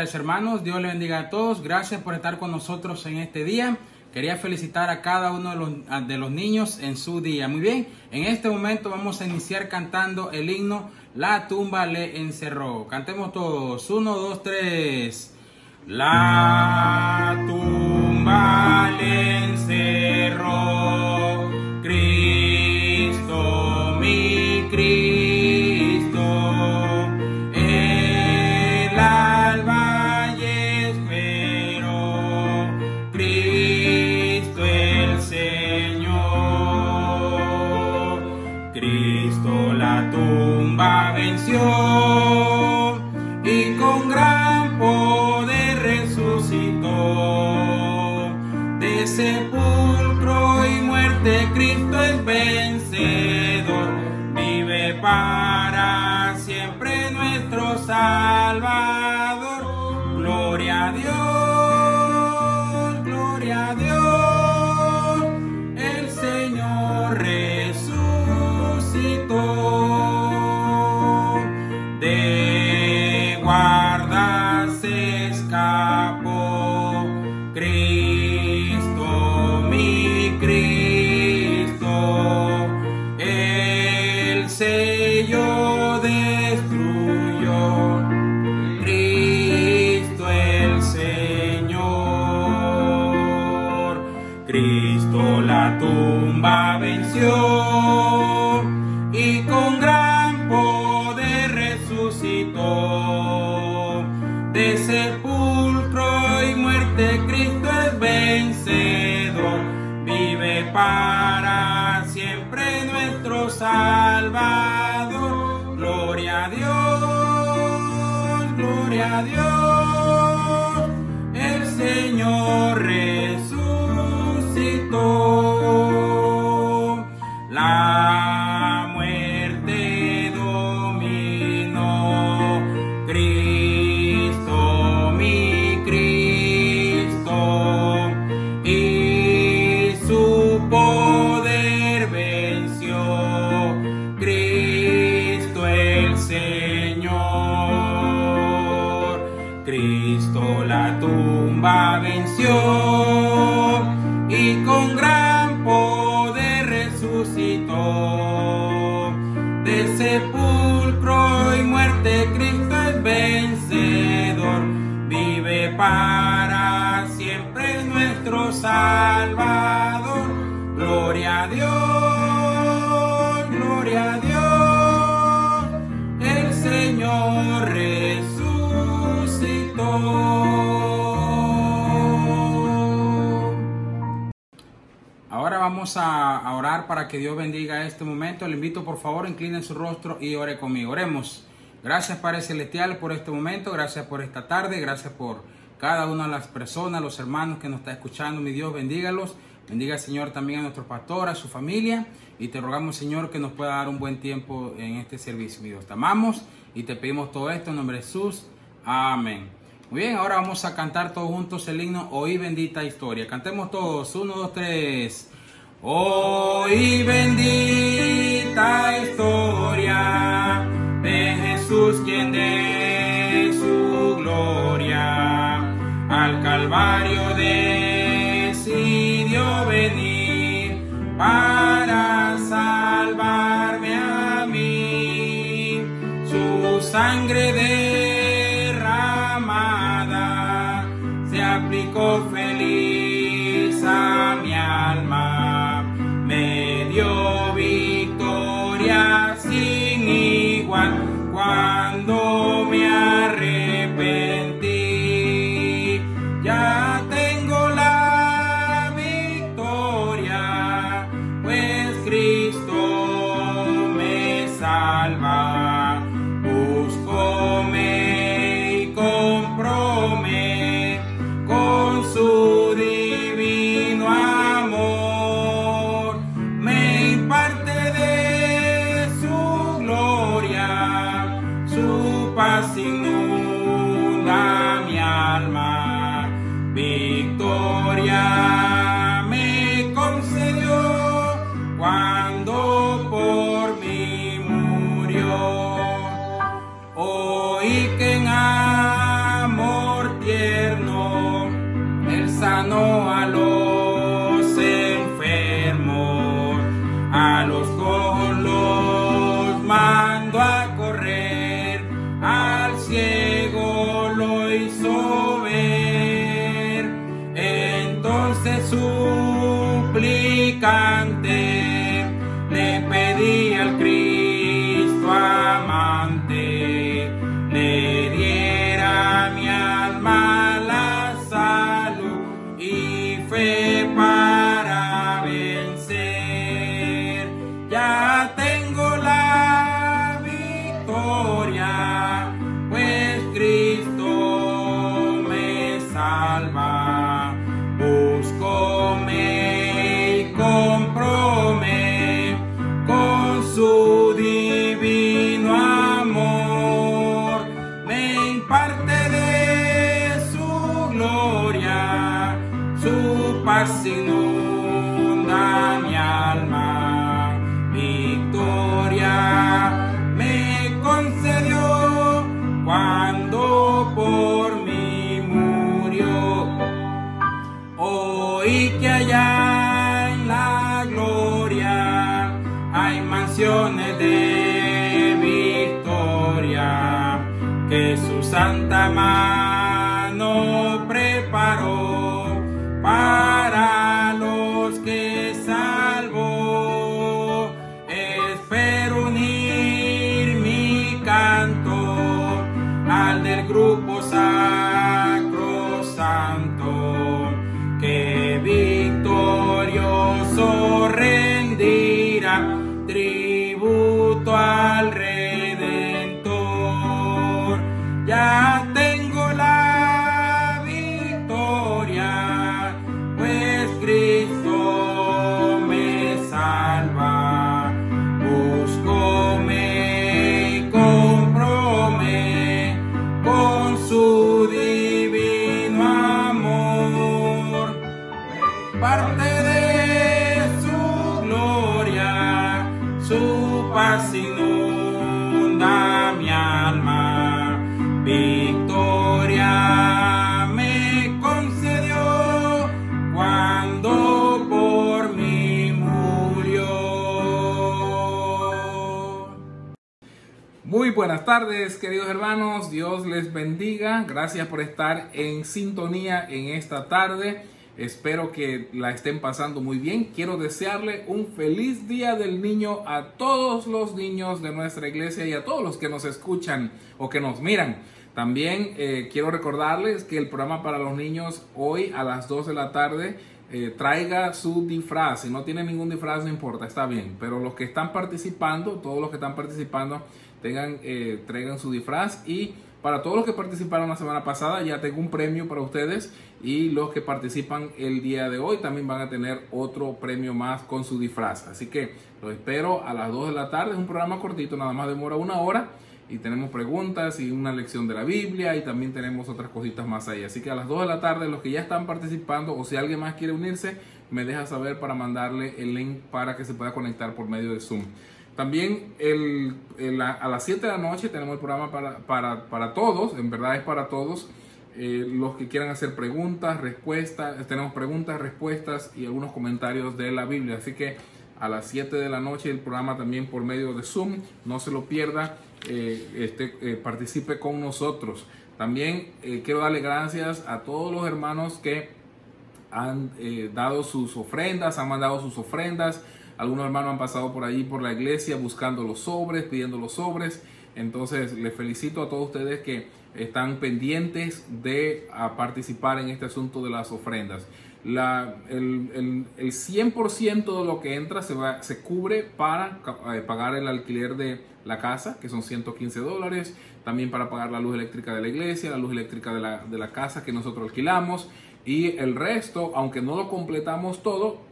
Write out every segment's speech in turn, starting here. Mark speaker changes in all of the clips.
Speaker 1: Tardes hermanos, Dios les bendiga a todos, gracias por estar con nosotros en este día. Quería felicitar a cada uno de los, de los niños en su día. Muy bien, en este momento vamos a iniciar cantando el himno La tumba le encerró. Cantemos todos, uno, dos, tres. La tumba le encerró, para siempre nuestro Salvador. Gloria a Dios, gloria a Dios, el Señor a orar para que Dios bendiga este momento. Le invito por favor, inclinen su rostro y ore conmigo. Oremos. Gracias Padre Celestial por este momento, gracias por esta tarde, gracias por cada una de las personas, los hermanos que nos está escuchando. Mi Dios, bendígalos. Bendiga Señor también a nuestro pastor, a su familia. Y te rogamos Señor que nos pueda dar un buen tiempo en este servicio. Mi Dios, te amamos y te pedimos todo esto en nombre de Jesús. Amén. Muy bien, ahora vamos a cantar todos juntos el himno Oí bendita historia. Cantemos todos. Uno, dos, tres. Hoy bendita historia de Jesús quien de su gloria al Calvario decidió venir para salvarme a mí. Su sangre derramada se aplicó Oí que en amor tierno él
Speaker 2: sanó a los queridos hermanos. Dios les bendiga. Gracias por estar en sintonía en esta tarde. Espero que la estén pasando muy bien. Quiero desearle un feliz día del niño a todos los niños de nuestra iglesia y a todos los que nos escuchan o que nos miran. También eh, quiero recordarles que el programa para los niños hoy a las 2 de la tarde eh, traiga su disfraz. Si no tiene ningún disfraz, no importa, está bien. Pero los que están participando, todos los que están participando, tengan, eh, traigan su disfraz. Y para todos los que participaron la semana pasada, ya tengo un premio para ustedes. Y los que participan el día de hoy también van a tener otro premio más con su disfraz. Así que los espero a las 2 de la tarde. Es un programa cortito, nada más demora una hora y tenemos preguntas y una lección de la Biblia y también tenemos otras cositas más ahí. Así que a las 2 de la tarde los que ya están participando o si alguien más quiere unirse, me deja saber para mandarle el link para que se pueda conectar por medio de Zoom. También el, a las 7 de la noche tenemos el programa para, para, para todos, en verdad es para todos. Eh, los que quieran hacer preguntas, respuestas, tenemos preguntas, respuestas y algunos comentarios de la Biblia. Así que a las 7 de la noche el programa también por medio de Zoom, no se lo pierda, eh, este, eh, participe con nosotros. También eh, quiero darle gracias a todos los hermanos que han eh, dado sus ofrendas, han mandado sus ofrendas. Algunos hermanos han pasado por allí, por la iglesia, buscando los sobres, pidiendo los sobres. Entonces, les felicito a todos ustedes que están pendientes de participar en este asunto de las ofrendas. El, el, el 100% de lo que entra se, va, se cubre para eh, pagar el alquiler de la casa, que son 115 dólares, también para pagar la luz eléctrica de la iglesia, la luz eléctrica de la casa que nosotros alquilamos, y el resto, aunque no lo completamos todo,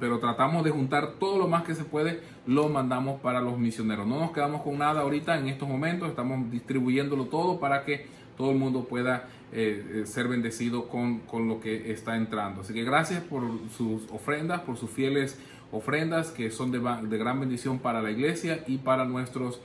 Speaker 2: pero tratamos de juntar todo lo más que se puede, lo mandamos para los misioneros. No nos quedamos con nada ahorita en estos momentos, estamos distribuyéndolo todo para que todo el mundo pueda eh, eh, ser bendecido con, con lo que está entrando. Así que gracias por sus ofrendas, por sus fieles ofrendas que son de gran bendición para la iglesia y para nuestros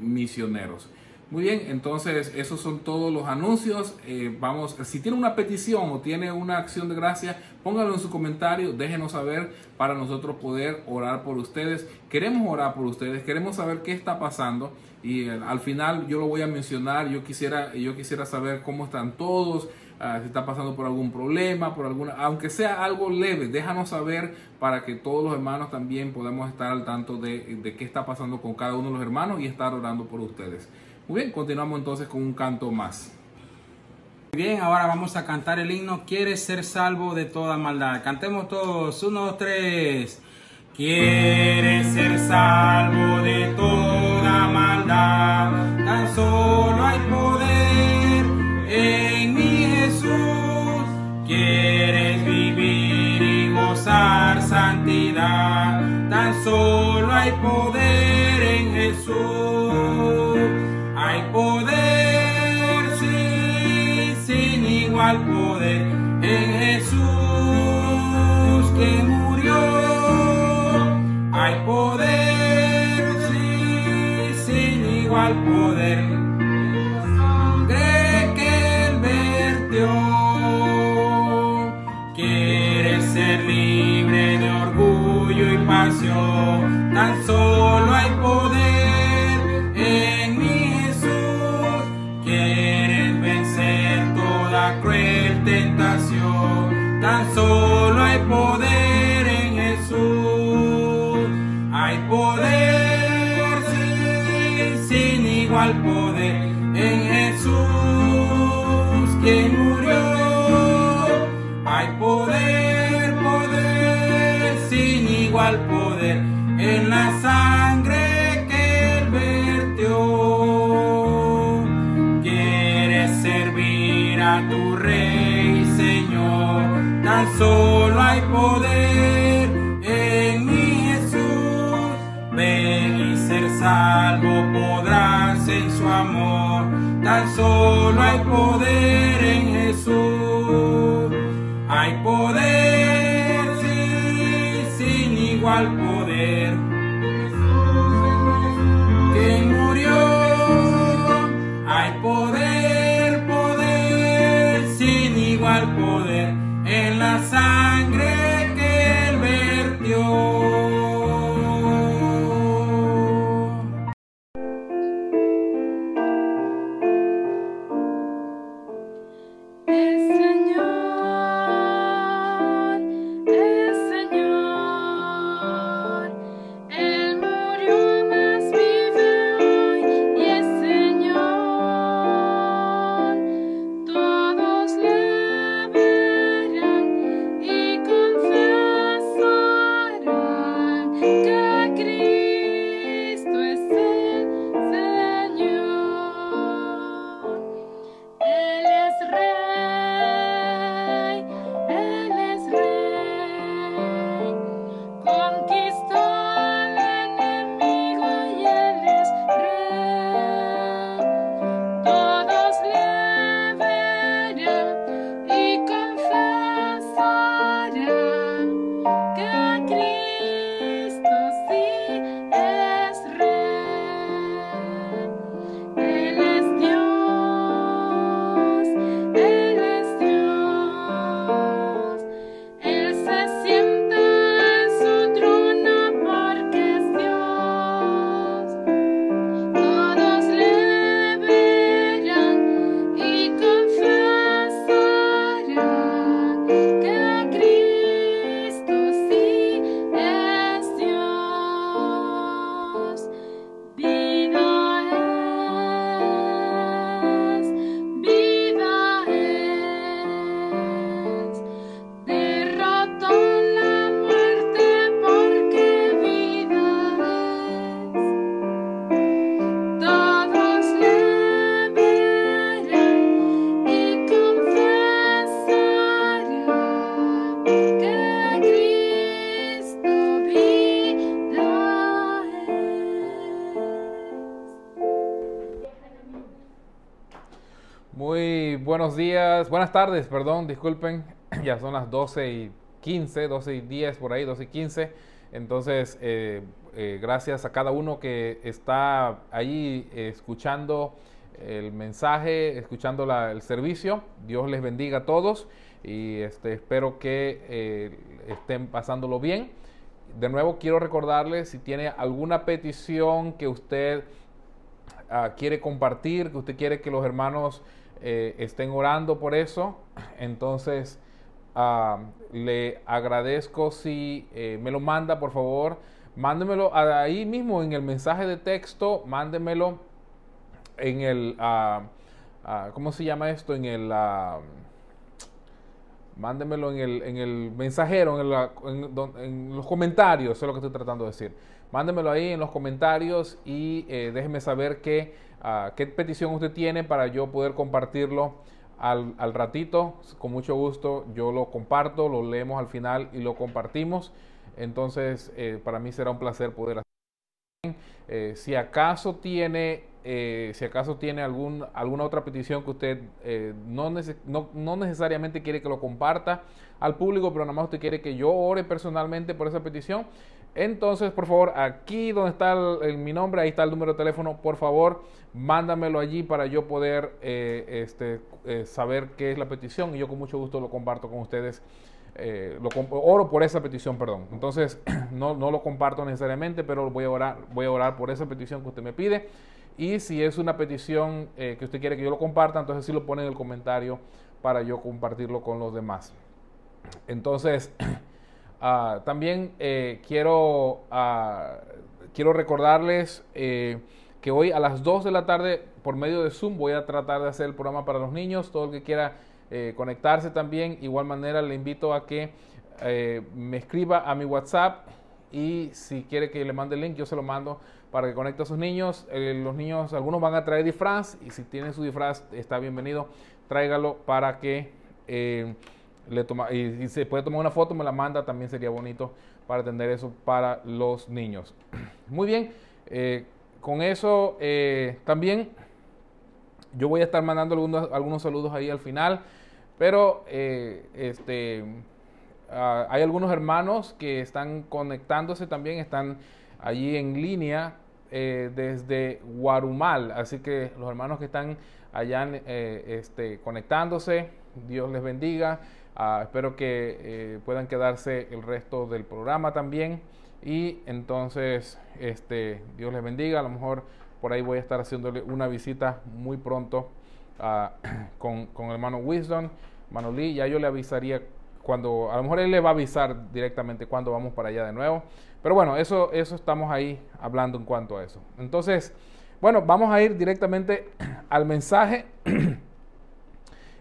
Speaker 2: misioneros. Muy bien, entonces esos son todos los anuncios. Eh, vamos, si tiene una petición o tiene una acción de gracia, póngalo en su comentario, déjenos saber para nosotros poder orar por ustedes. Queremos orar por ustedes, queremos saber qué está pasando y eh, al final yo lo voy a mencionar. Yo quisiera, yo quisiera saber cómo están todos. Ah, si está pasando por algún problema, por alguna, aunque sea algo leve, déjanos saber para que todos los hermanos también podamos estar al tanto de, de qué está pasando con cada uno de los hermanos y estar orando por ustedes. Muy bien, continuamos entonces con un canto más.
Speaker 1: Bien, ahora vamos a cantar el himno Quieres ser salvo de toda maldad. Cantemos todos, uno, tres. Quieres ser salvo de toda maldad, tan solo hay poder en mi Jesús. Quieres vivir y gozar santidad, tan solo hay poder en Jesús. Igual poder en Jesús que murió. Hay poder, sí, sin igual poder. Solo hay poder en mi Jesús. Ven y ser salvo podrás en su amor, tan solo hay poder en Jesús. Hay poder,
Speaker 2: buenos días, buenas tardes, perdón, disculpen, ya son las 12 y 15, 12 y 10 por ahí, 12 y 15. Entonces, eh, eh, gracias a cada uno que está ahí eh, escuchando el mensaje, escuchando el servicio. Dios les bendiga a todos y este, espero que estén pasándolo bien. De nuevo, quiero recordarles si tiene alguna petición que usted ah, quiere compartir, que usted quiere que los hermanos eh, estén orando por eso, entonces ah, le agradezco si eh, me lo manda, por favor. Mándemelo ahí mismo en el mensaje de texto, mándemelo en el, ah, ah, ¿cómo se llama esto? En el, mándemelo en el, en el mensajero, en, la- en en los comentarios, eso es lo que estoy tratando de decir. Mándemelo ahí en los comentarios y eh, déjeme saber qué, qué petición usted tiene para yo poder compartirlo al, al ratito. Con mucho gusto yo lo comparto, lo leemos al final y lo compartimos. Entonces, eh, para mí será un placer poder eh, si acaso tiene, eh, si acaso tiene algún, alguna otra petición que usted no, no, no necesariamente quiere que lo comparta al público, pero nada más usted quiere que yo ore personalmente por esa petición, entonces por favor aquí donde está mi nombre, ahí está el número de teléfono, por favor mándamelo allí para yo poder eh, este, eh, saber qué es la petición y yo con mucho gusto lo comparto con ustedes eh, lo oro por esa petición, perdón. Entonces, no, no lo comparto necesariamente, pero voy a, orar, voy a orar por esa petición que usted me pide. Y si es una petición que usted quiere que yo lo comparta, entonces sí lo pone en el comentario para yo compartirlo con los demás. Entonces, ah, también eh, quiero, ah, quiero recordarles eh, que hoy a las 2 de la tarde, por medio de Zoom, voy a tratar de hacer el programa para los niños. Todo el que quiera eh, conectarse también, igual manera le invito a que me escriba a mi WhatsApp y si quiere que le mande el link, yo se lo mando para que conecte a sus niños. Los niños, algunos van a traer disfraz y si tienen su disfraz, está bienvenido. Tráigalo para que le toma, y, y se puede tomar una foto, me la manda, también sería bonito para atender eso para los niños. Muy bien, eh, con eso eh, también yo voy a estar mandando algunos, algunos saludos ahí al final, pero eh, este, ah, hay algunos hermanos que están conectándose también, están allí en línea desde Guarumal, así que los hermanos que están allá este, conectándose, Dios les bendiga, Ah, espero que eh, puedan quedarse el resto del programa también y entonces este, Dios les bendiga, a lo mejor por ahí voy a estar haciéndole una visita muy pronto ah, con, con el hermano Wisdom, hermano Lee, ya yo le avisaría cuando, a lo mejor él le va a avisar directamente cuando vamos para allá de nuevo. Pero bueno, eso, eso estamos ahí hablando en cuanto a eso. Entonces, bueno, vamos a ir directamente al mensaje.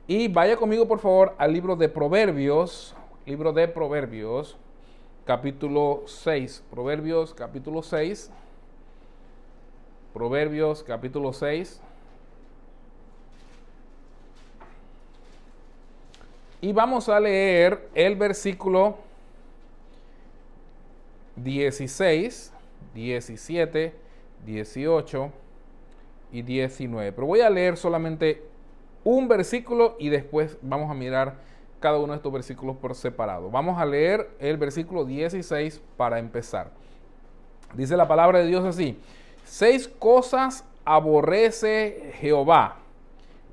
Speaker 2: y vaya conmigo, por favor, al libro de Proverbios, libro de Proverbios, capítulo 6. Proverbios, capítulo 6. Proverbios, capítulo 6. Y vamos a leer el versículo 16, 17, 18 y 19. Pero voy a leer solamente un versículo y después vamos a mirar cada uno de estos versículos por separado. Vamos a leer el versículo 16 para empezar. Dice la palabra de Dios así. Seis cosas aborrece Jehová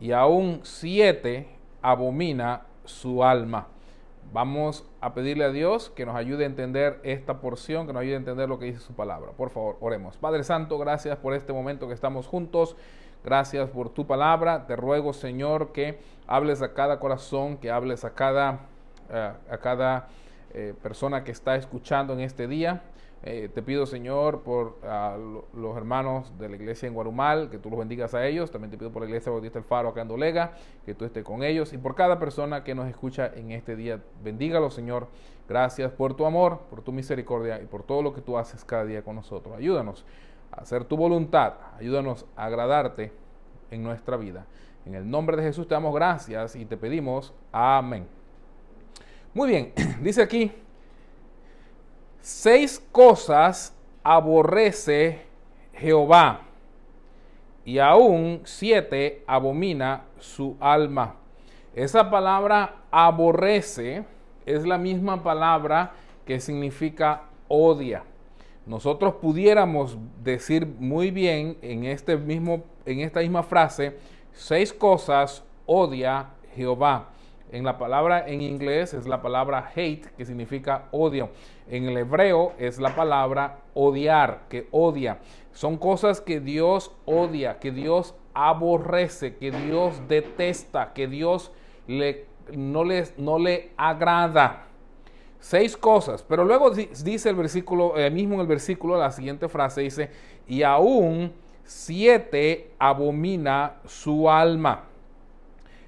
Speaker 2: y aún siete abomina su alma. Vamos a pedirle a Dios que nos ayude a entender esta porción, que nos ayude a entender lo que dice su palabra. Por favor, oremos. Padre Santo, gracias por este momento que estamos juntos. Gracias por tu palabra. Te ruego, Señor, que hables a cada corazón, que hables a cada, eh, a cada eh, persona que está escuchando en este día. Eh, te pido, Señor, por lo- los hermanos de la iglesia en Guarumal, que tú los bendigas a ellos. También te pido por la iglesia Bautista El Faro acá en Dolega, que tú estés con ellos. Y por cada persona que nos escucha en este día, bendígalo, Señor. Gracias por tu amor, por tu misericordia y por todo lo que tú haces cada día con nosotros. Ayúdanos hacer tu voluntad. Ayúdanos a agradarte en nuestra vida. En el nombre de Jesús te damos gracias y te pedimos amén. Muy bien, dice aquí, seis cosas aborrece Jehová y aún siete abomina su alma. Esa palabra aborrece es la misma palabra que significa odia. Nosotros pudiéramos decir muy bien en, este mismo, en esta misma frase, seis cosas odia Jehová. En la palabra en inglés es la palabra hate, que significa odio. En el hebreo es la palabra odiar, que odia. Son cosas que Dios odia, que Dios aborrece, que Dios detesta, que Dios le, no, les, no le agrada. Seis cosas, pero luego di- dice el versículo, eh, mismo en el versículo, la siguiente frase dice, y aún siete abomina su alma.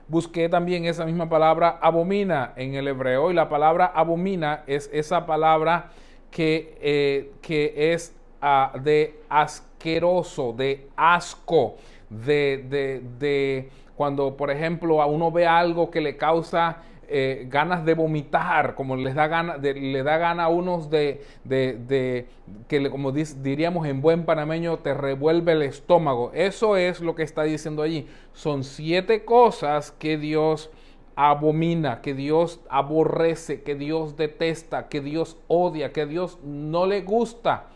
Speaker 2: Busqué también esa misma palabra abomina en el hebreo y la palabra abomina es esa palabra que, eh, que es ah, de asqueroso, de asco, de, de- de cuando por ejemplo a uno ve algo que le causa eh, ganas de vomitar, como les da gana, le da gana a unos de, de- que como diríamos en buen panameño, te revuelve el estómago. Eso es lo que está diciendo allí. Son siete cosas que Dios abomina, que Dios aborrece, que Dios detesta, que Dios odia, que Dios no le gusta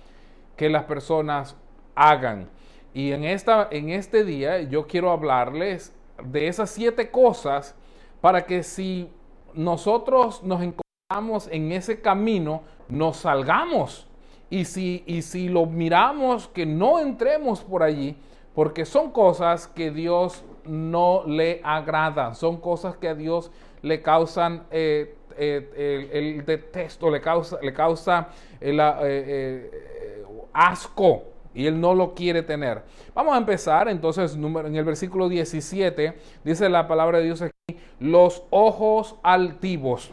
Speaker 2: que las personas hagan. Y en, esta, en este día yo quiero hablarles de esas siete cosas para que si nosotros nos encontramos en ese camino, nos salgamos. Y si, y si lo miramos, que no entremos por allí, porque son cosas que Dios no le agradan, son cosas que a Dios le causan eh, eh, el, detesto, le causa, le causa el, eh, asco y él no lo quiere tener. Vamos a empezar entonces en el versículo 17, dice la palabra de Dios aquí, los ojos altivos.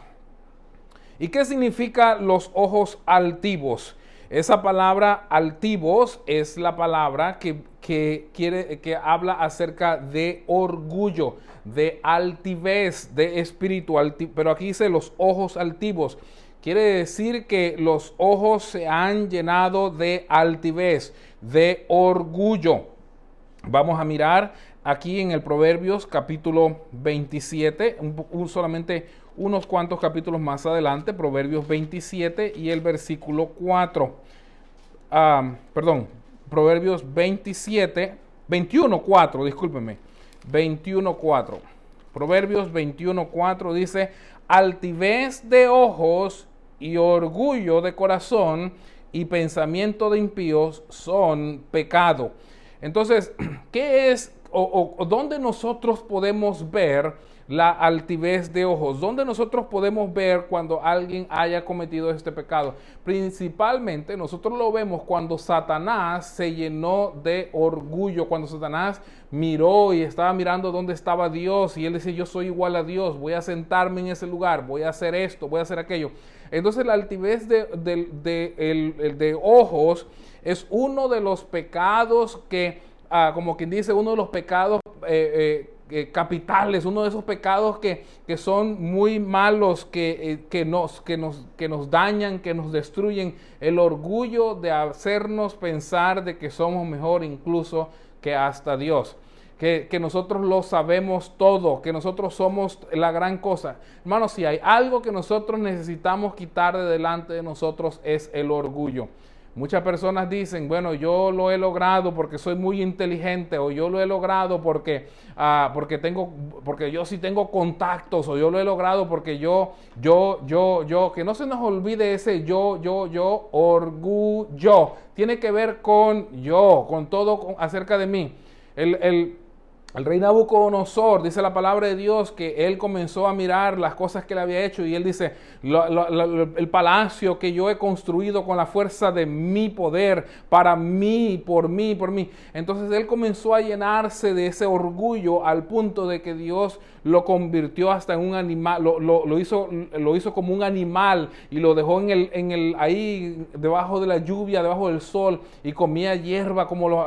Speaker 2: ¿Y qué significa los ojos altivos? Esa palabra altivos es la palabra que, que quiere, que habla acerca de orgullo, de altivez, de espíritu, pero aquí dice los ojos altivos. Quiere decir que los ojos se han llenado de altivez, de orgullo. Vamos a mirar aquí en el Proverbios capítulo 27, un, po- un- solamente unos cuantos capítulos más adelante, Proverbios 27 y el versículo 4. Ah, perdón, Proverbios 27, 21, 4, discúlpeme, 21, 4. Proverbios 21, 4 dice, altivez de ojos y orgullo de corazón y pensamiento de impíos son pecado. Entonces, ¿qué es o, dónde nosotros podemos ver la altivez de ojos? ¿Dónde nosotros podemos ver cuando alguien haya cometido este pecado? Principalmente nosotros lo vemos cuando Satanás se llenó de orgullo, cuando Satanás miró y estaba mirando dónde estaba Dios y él decía, yo soy igual a Dios, voy a sentarme en ese lugar, voy a hacer esto, voy a hacer aquello. Entonces la altivez de, el de ojos es uno de los pecados que, ah, como quien dice, uno de los pecados eh, eh, eh, capitales, uno de esos pecados que, que son muy malos, que, eh, que, nos, que, nos, que nos dañan, que nos destruyen. El orgullo de hacernos pensar de que somos mejor incluso que hasta Dios. Que, que nosotros lo sabemos todo, que nosotros somos la gran cosa. Hermanos, si hay algo que nosotros necesitamos quitar de delante de nosotros es el orgullo. Muchas personas dicen, bueno, yo lo he logrado porque soy muy inteligente o yo lo he logrado porque, ah, porque, tengo, porque yo sí tengo contactos o yo lo he logrado porque yo, yo, yo, yo, que no se nos olvide ese yo, yo, yo, orgullo. Tiene que ver con yo, con todo acerca de mí. El, el, el rey Nabucodonosor, dice la palabra de Dios, que él comenzó a mirar las cosas que le había hecho y él dice, "Lo- lo- lo- el palacio que yo he construido con la fuerza de mi poder, para mí, por mí, por mí. Entonces él comenzó a llenarse de ese orgullo al punto de que Dios lo convirtió hasta en un animal, lo, hizo, lo hizo como un animal y lo dejó en el, en el, ahí debajo de la lluvia, debajo del sol y comía hierba como los,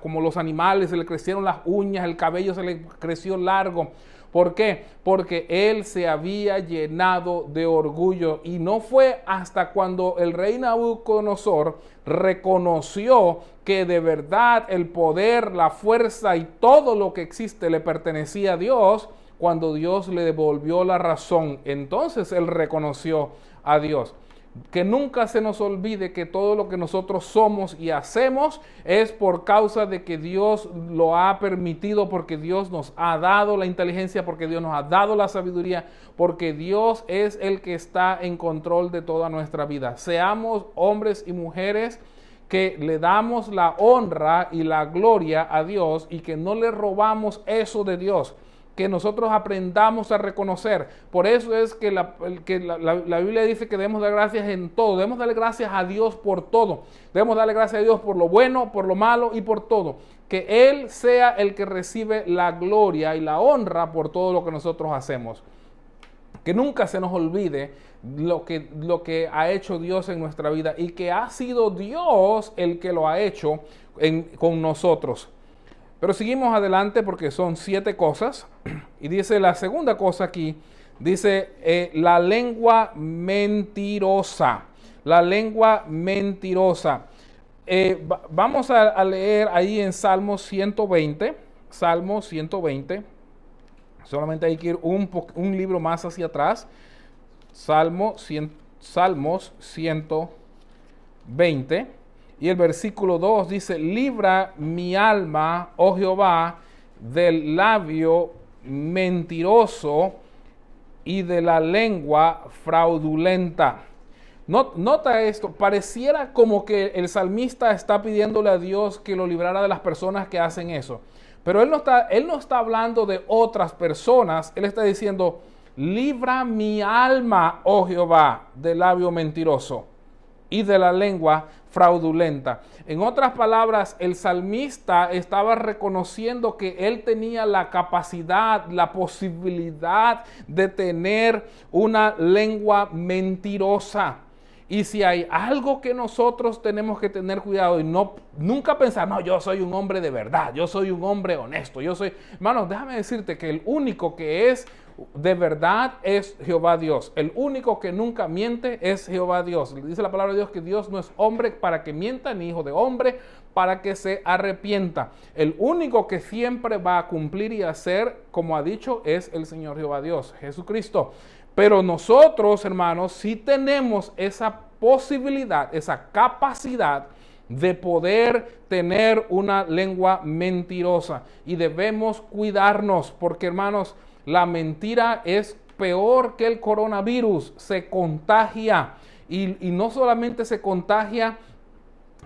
Speaker 2: como los animales, se le crecieron las el cabello se le creció largo. ¿Por qué? Porque él se había llenado de orgullo y no fue hasta cuando el rey Nabucodonosor reconoció que de verdad el poder, la fuerza y todo lo que existe le pertenecía a Dios, cuando Dios le devolvió la razón, entonces él reconoció a Dios. Que nunca se nos olvide que todo lo que nosotros somos y hacemos es por causa de que Dios lo ha permitido, porque Dios nos ha dado la inteligencia, porque Dios nos ha dado la sabiduría, porque Dios es el que está en control de toda nuestra vida. Seamos hombres y mujeres que le damos la honra y la gloria a Dios y que no le robamos eso de Dios que nosotros aprendamos a reconocer. Por eso es que, la, que la- la Biblia dice que debemos dar gracias en todo. Debemos darle gracias a Dios por todo. Debemos darle gracias a Dios por lo bueno, por lo malo y por todo. Que Él sea el que recibe la gloria y la honra por todo lo que nosotros hacemos. Que nunca se nos olvide lo que, lo que ha hecho Dios en nuestra vida y que ha sido Dios el que lo ha hecho en- con nosotros. Pero seguimos adelante porque son siete cosas. Y dice la segunda cosa aquí, dice eh, la lengua mentirosa. La lengua mentirosa. Eh, va- vamos a, leer ahí en Salmo 120. Salmo 120. Solamente hay que ir un, libro más hacia atrás. Salmo 100 Salmos 120. Y el versículo 2 dice, libra mi alma, oh Jehová, del labio mentiroso y de la lengua fraudulenta. No- Nota esto, pareciera como que el salmista está pidiéndole a Dios que lo librara de las personas que hacen eso. Pero él no está, él no está hablando de otras personas, él está diciendo, libra mi alma, oh Jehová, del labio mentiroso y de la lengua fraudulenta. En otras palabras, el salmista estaba reconociendo que él tenía la capacidad, la posibilidad de tener una lengua mentirosa. Y si hay algo que nosotros tenemos que tener cuidado y no nunca pensar, no, yo soy un hombre de verdad, yo soy un hombre honesto, yo soy, hermanos, déjame decirte que el único que es de verdad es Jehová Dios. El único que nunca miente es Jehová Dios. Dice la palabra de Dios que Dios no es hombre para que mienta, ni hijo de hombre para que se arrepienta. El único que siempre va a cumplir y hacer, como ha dicho, es el Señor Jehová Dios, Jesucristo. Pero nosotros, hermanos, sí tenemos esa posibilidad, esa capacidad de poder tener una lengua mentirosa. Y debemos cuidarnos, porque hermanos, la mentira es peor que el coronavirus, se contagia. Y, no solamente se contagia,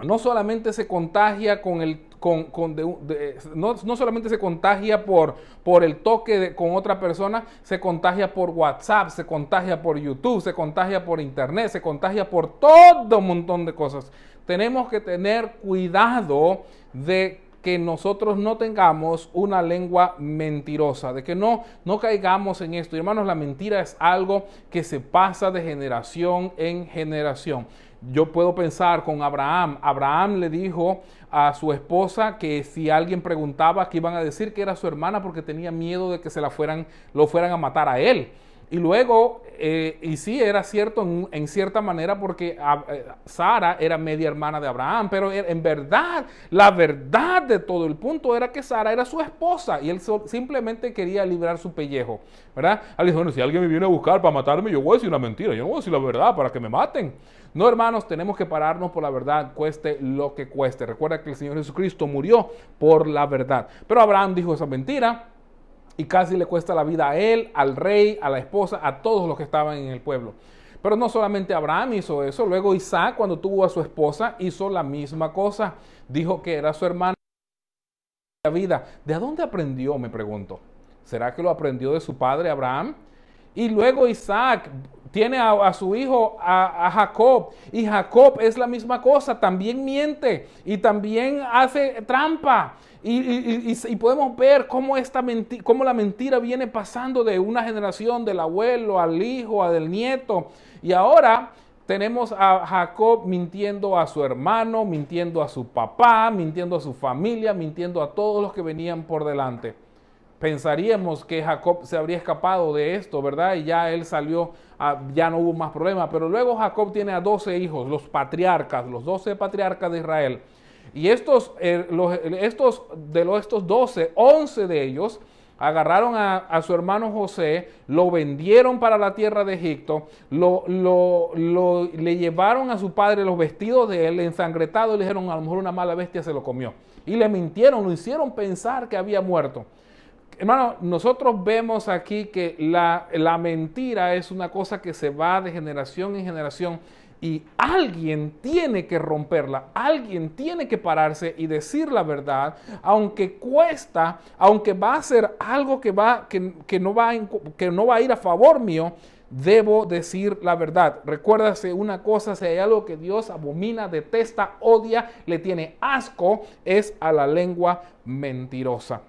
Speaker 2: no solamente se contagia con el con, con de- no, no solamente se contagia por, por el toque de- con otra persona, se contagia por WhatsApp, se contagia por YouTube, se contagia por Internet, se contagia por todo un montón de cosas. Tenemos que tener cuidado de que nosotros no tengamos una lengua mentirosa, de que no, no caigamos en esto. Hermanos, la mentira es algo que se pasa de generación en generación. Yo puedo pensar con Abraham. Abraham le dijo a su esposa que si alguien preguntaba que iban a decir que era su hermana porque tenía miedo de que se la fueran, lo fueran a matar a él. Y luego, eh, y sí, era cierto en, cierta manera porque a- eh, Sara era media hermana de Abraham, pero er- en verdad, la verdad de todo el punto era que Sara era su esposa y él simplemente quería librar su pellejo, ¿verdad? Él dijo, bueno, si alguien me viene a buscar para matarme, yo voy a decir una mentira, yo no voy a decir la verdad para que me maten. No, hermanos, tenemos que pararnos por la verdad, cueste lo que cueste. Recuerda que el Señor Jesucristo murió por la verdad. Pero Abraham dijo esa mentira y casi le cuesta la vida a él, al rey, a la esposa, a todos los que estaban en el pueblo. Pero no solamente Abraham hizo eso, luego Isaac cuando tuvo a su esposa hizo la misma cosa. Dijo que era su hermana la vida. ¿De dónde aprendió? Me pregunto. ¿Será que lo aprendió de su padre Abraham? Y luego Isaac tiene a, su hijo, a, Jacob, y Jacob es la misma cosa, también miente y también hace trampa. Y, y- y- y podemos ver cómo, esta cómo la mentira viene pasando de una generación, del abuelo al hijo, al nieto. Y ahora tenemos a Jacob mintiendo a su hermano, mintiendo a su papá, mintiendo a su familia, mintiendo a todos los que venían por delante. Pensaríamos que Jacob se habría escapado de esto, ¿verdad? Y ya él salió, ya no hubo más problema. Pero luego Jacob tiene a 12 hijos, los patriarcas, los 12 patriarcas de Israel. Y estos, eh, estos de los, estos 12, 11 de ellos agarraron a, su hermano José, lo vendieron para la tierra de Egipto, lo- le llevaron a su padre los vestidos de él ensangretados y le dijeron, a lo mejor una mala bestia se lo comió. Y le mintieron, lo hicieron pensar que había muerto. Hermano, nosotros vemos aquí que la, la mentira es una cosa que se va de generación en generación y alguien tiene que romperla, alguien tiene que pararse y decir la verdad, aunque cuesta, aunque va a ser algo que, va, que, que no, va, que no va a ir a favor mío, debo decir la verdad. Recuérdase una cosa, si hay algo que Dios abomina, detesta, odia, le tiene asco, es a la lengua mentirosa.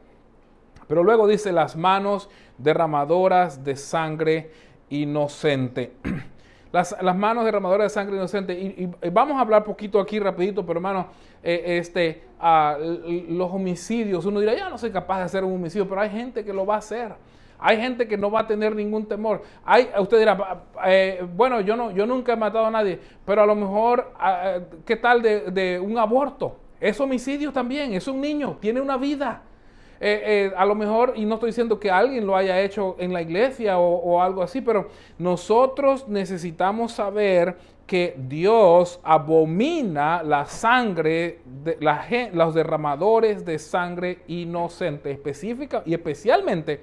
Speaker 2: Pero luego dice las manos derramadoras de sangre inocente. Las, las manos derramadoras de sangre inocente. Y, y- vamos a hablar poquito aquí rapidito, pero hermano, eh, este, ah, los homicidios, uno dirá, ya no soy capaz de hacer un homicidio, pero hay gente que lo va a hacer. Hay gente que no va a tener ningún temor. Hay, usted dirá, "Pa- eh, bueno, yo, no, yo nunca he matado a nadie, pero a lo mejor, ah, ¿qué tal de, de un aborto? Es homicidio también, es un niño, tiene una vida. Eh, eh, a lo mejor, y no estoy diciendo que alguien lo haya hecho en la iglesia o, algo así, pero nosotros necesitamos saber que Dios abomina la sangre, de, los derramadores de sangre inocente, específica y especialmente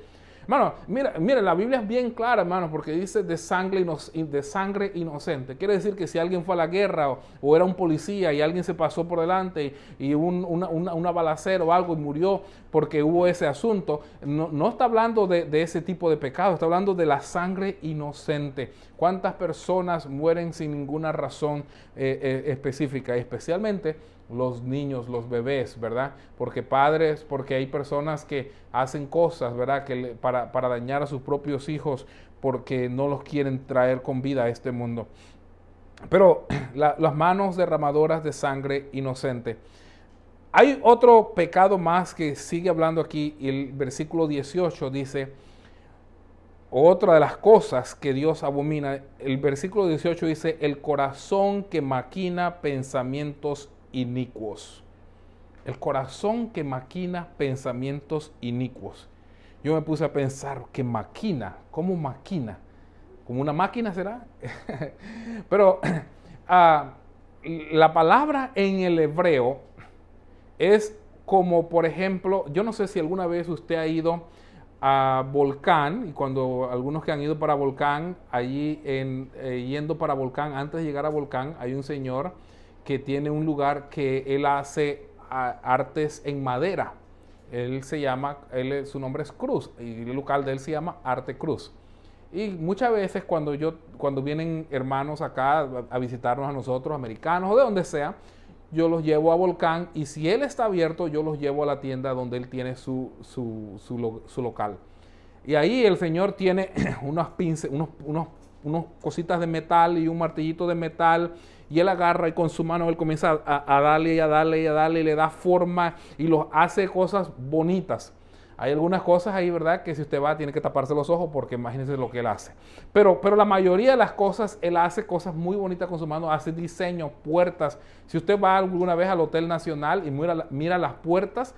Speaker 2: Hermano, mira, mira, la Biblia es bien clara, hermano, porque dice de sangre, de sangre inocente. Quiere decir que si alguien fue a la guerra o, era un policía y alguien se pasó por delante y, un- una, balacera o algo y murió porque hubo ese asunto, no, no está hablando de, de ese tipo de pecado, está hablando de la sangre inocente. ¿Cuántas personas mueren sin ninguna razón eh, eh, específica? Especialmente los niños, los bebés, ¿verdad? Porque padres, porque hay personas que hacen cosas, ¿verdad? Que para, para dañar a sus propios hijos porque no los quieren traer con vida a este mundo. Pero la- las manos derramadoras de sangre inocente. Hay otro pecado más que sigue hablando aquí y el versículo 18 dice, otra de las cosas que Dios abomina, el versículo 18 dice, el corazón que maquina pensamientos inicuos. El corazón que maquina pensamientos inicuos. Yo me puse a pensar, que maquina? ¿Cómo maquina? ¿Como una máquina será? Pero ah, la palabra en el hebreo es como, por ejemplo, yo no sé si alguna vez usted ha ido a Volcán, y cuando algunos que han ido para Volcán, allí en, eh, yendo para Volcán, antes de llegar a Volcán, hay un señor que tiene un lugar que él hace artes en madera. Él se llama, su nombre es Cruz, y el local de él se llama Arte Cruz. Y muchas veces cuando yo, cuando vienen hermanos acá a, visitarnos a nosotros, americanos o de donde sea, yo los llevo a Volcán y si él está abierto, yo los llevo a la tienda donde él tiene su, su, su su local. Y ahí el señor tiene unas pinces, unos, unos, unos cositas de metal y un martillito de metal. Y él agarra y con su mano él comienza a, darle y a darle y a darle y le da forma y los hace cosas bonitas. Hay algunas cosas ahí, ¿verdad? Que si usted va tiene que taparse los ojos porque imagínense lo que él hace. Pero, pero la mayoría de las cosas, él hace cosas muy bonitas con su mano, hace diseños, puertas. Si usted va alguna vez al Hotel Nacional y mira, mira las puertas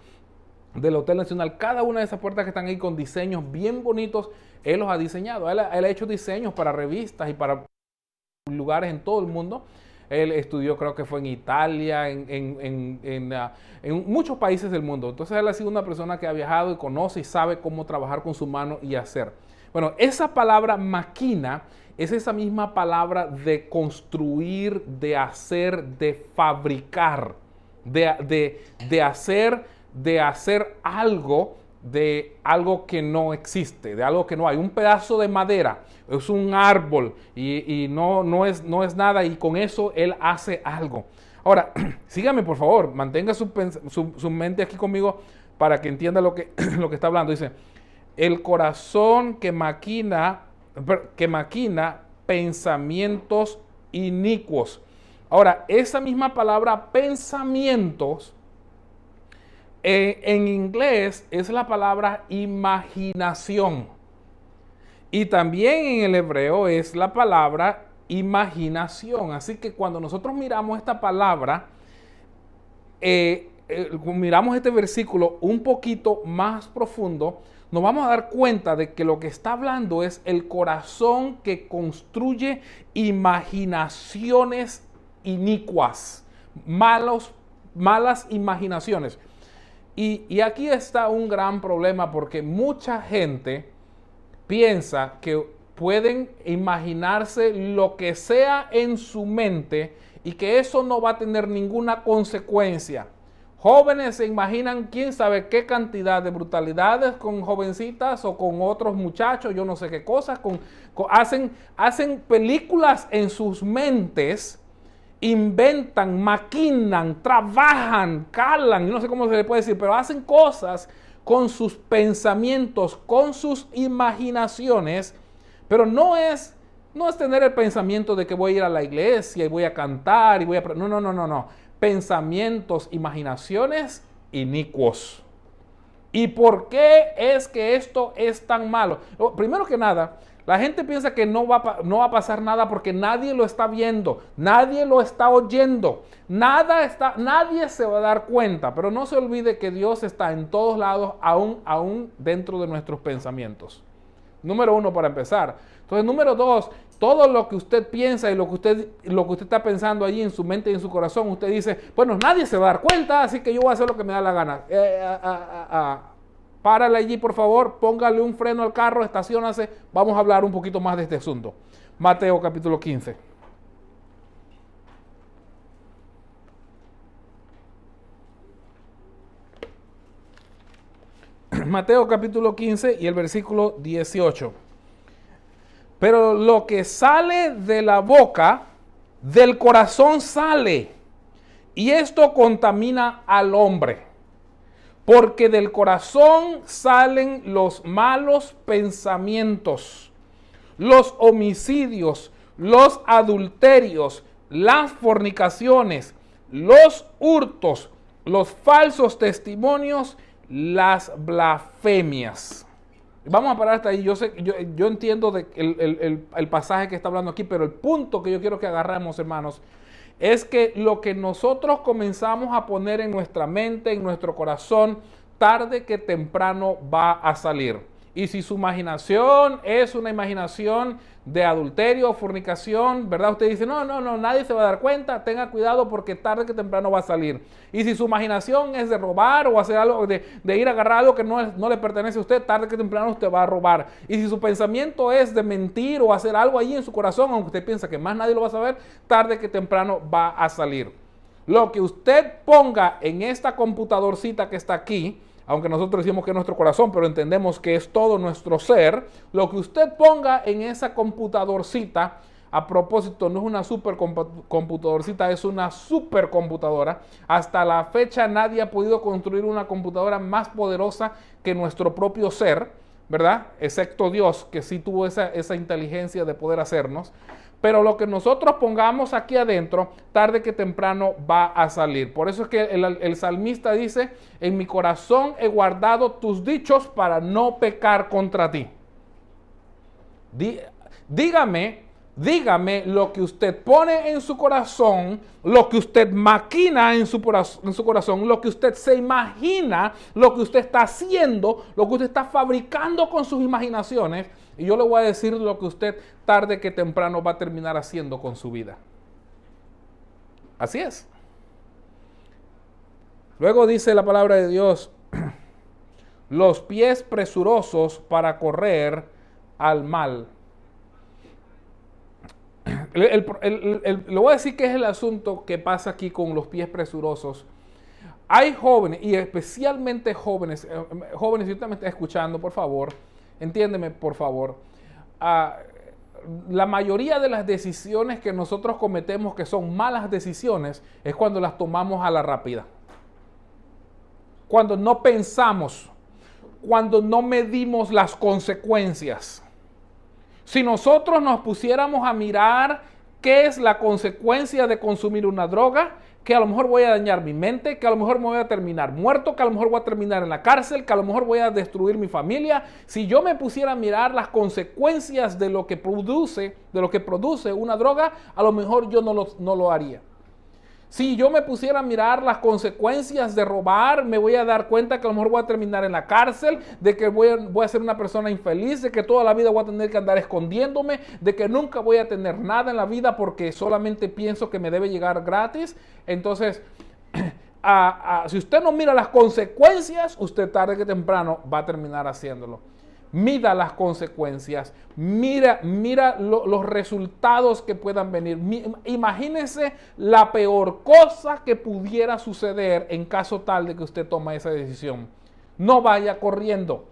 Speaker 2: del Hotel Nacional, cada una de esas puertas que están ahí con diseños bien bonitos, él los ha diseñado. Él ha hecho diseños para revistas y para lugares en todo el mundo. Él estudió, creo que fue en Italia, en, en- en- ah, en muchos países del mundo. Entonces él ha sido una persona que ha viajado y conoce y sabe cómo trabajar con su mano y hacer. Bueno, esa palabra maquina es esa misma palabra de construir, de hacer, de fabricar, de, de- de hacer, de hacer algo de algo que no existe, de algo que no hay. Un pedazo de madera, es un árbol y, no, no, es, no es nada y con eso él hace algo. Ahora, sígame por favor, mantenga su, su- su mente aquí conmigo para que entienda lo que, lo que está hablando. Dice, el corazón que maquina, que maquina pensamientos inicuos. Ahora, esa misma palabra pensamientos eh, en inglés es la palabra imaginación. Y también en el hebreo es la palabra imaginación. Así que cuando nosotros miramos esta palabra, eh, eh, miramos este versículo un poquito más profundo, nos vamos a dar cuenta de que lo que está hablando es el corazón que construye imaginaciones inicuas, malas imaginaciones. Y, aquí está un gran problema porque mucha gente piensa que pueden imaginarse lo que sea en su mente y que eso no va a tener ninguna consecuencia. Jóvenes se imaginan quién sabe qué cantidad de brutalidades con jovencitas o con otros muchachos, yo no sé qué cosas, hacen, hacen películas en sus mentes, inventan, maquinan, trabajan, calan, no sé cómo se le puede decir, pero hacen cosas con sus pensamientos, con sus imaginaciones, pero no es no es tener el pensamiento de que voy a ir a la iglesia y voy a cantar y voy a no no no no no pensamientos, imaginaciones inicuos. ¿Y por qué es que esto es tan malo? Primero que nada, la gente piensa que no va, no va a pasar nada porque nadie lo está viendo, nadie lo está oyendo, nada está, nadie se va a dar cuenta. Pero no se olvide que Dios está en todos lados, aún, aún dentro de nuestros pensamientos. Número uno para empezar. Entonces, número dos, todo lo que usted piensa y lo que usted, lo que usted está pensando allí en su mente y en su corazón, usted dice, bueno, nadie se va a dar cuenta, así que yo voy a hacer lo que me da la gana. Eh, ah, ah, ah. Párale allí, por favor, póngale un freno al carro, estacionase. Vamos a hablar un poquito más de este asunto. Mateo capítulo 15. Mateo capítulo 15 y el versículo 18. Pero lo que sale de la boca, del corazón sale. Y esto contamina al hombre. Porque del corazón salen los malos pensamientos, los homicidios, los adulterios, las fornicaciones, los hurtos, los falsos testimonios, las blasfemias. Vamos a parar hasta ahí. Yo, sé, yo, yo entiendo el, el- el- el pasaje que está hablando aquí, pero el punto que yo quiero que agarremos, hermanos, es que lo que nosotros comenzamos a poner en nuestra mente, en nuestro corazón, tarde que temprano va a salir. Y si su imaginación es una imaginación de adulterio o fornicación, ¿verdad? Usted dice, no, no, no, nadie se va a dar cuenta, tenga cuidado porque tarde que temprano va a salir. Y si su imaginación es de robar o hacer algo, de, ir a agarrar algo que no, no le pertenece a usted, tarde que temprano usted va a robar. Y si su pensamiento es de mentir o hacer algo allí en su corazón, aunque usted piensa que más nadie lo va a saber, tarde que temprano va a salir. Lo que usted ponga en esta computadorcita que está aquí, aunque nosotros decimos que es nuestro corazón, pero entendemos que es todo nuestro ser, lo que usted ponga en esa computadorcita, a propósito, no es una supercomputadorcita, es una supercomputadora. Hasta la fecha nadie ha podido construir una computadora más poderosa que nuestro propio ser, ¿verdad? Excepto Dios, que sí tuvo esa, esa inteligencia de poder hacernos. Pero lo que nosotros pongamos aquí adentro, tarde que temprano va a salir. Por eso es que el, salmista dice, en mi corazón he guardado tus dichos para no pecar contra ti. Dí- dígame, dígame lo que usted pone en su corazón, lo que usted maquina en su corazón, lo que usted se imagina, lo que usted está haciendo, lo que usted está fabricando con sus imaginaciones. Y yo le voy a decir lo que usted tarde que temprano va a terminar haciendo con su vida. Así es. Luego dice la palabra de Dios, los pies presurosos para correr al mal. El- le voy a decir que es el asunto que pasa aquí con los pies presurosos. Hay jóvenes, y especialmente jóvenes, eh, jóvenes, si usted me está escuchando, por favor, entiéndeme, por favor. Ah, la mayoría de las decisiones que nosotros cometemos que son malas decisiones es cuando las tomamos a la rápida. Cuando no pensamos, cuando no medimos las consecuencias. Si nosotros nos pusiéramos a mirar qué es la consecuencia de consumir una droga, que a lo mejor voy a dañar mi mente, que a lo mejor me voy a terminar muerto, que a lo mejor voy a terminar en la cárcel, que a lo mejor voy a destruir mi familia. Si yo me pusiera a mirar las consecuencias de lo que produce, de lo que produce una droga, a lo mejor yo no lo, no lo haría. Si yo me pusiera a mirar las consecuencias de robar, me voy a dar cuenta que a lo mejor voy a terminar en la cárcel, de que voy a, voy a ser una persona infeliz, de que toda la vida voy a tener que andar escondiéndome, de que nunca voy a tener nada en la vida porque solamente pienso que me debe llegar gratis. Entonces, si usted no mira las consecuencias, usted tarde que temprano va a terminar haciéndolo. Mida las consecuencias, mira, mira lo- los resultados que puedan venir. Imagínese la peor cosa que pudiera suceder en caso tal de que usted tome esa decisión. No vaya corriendo.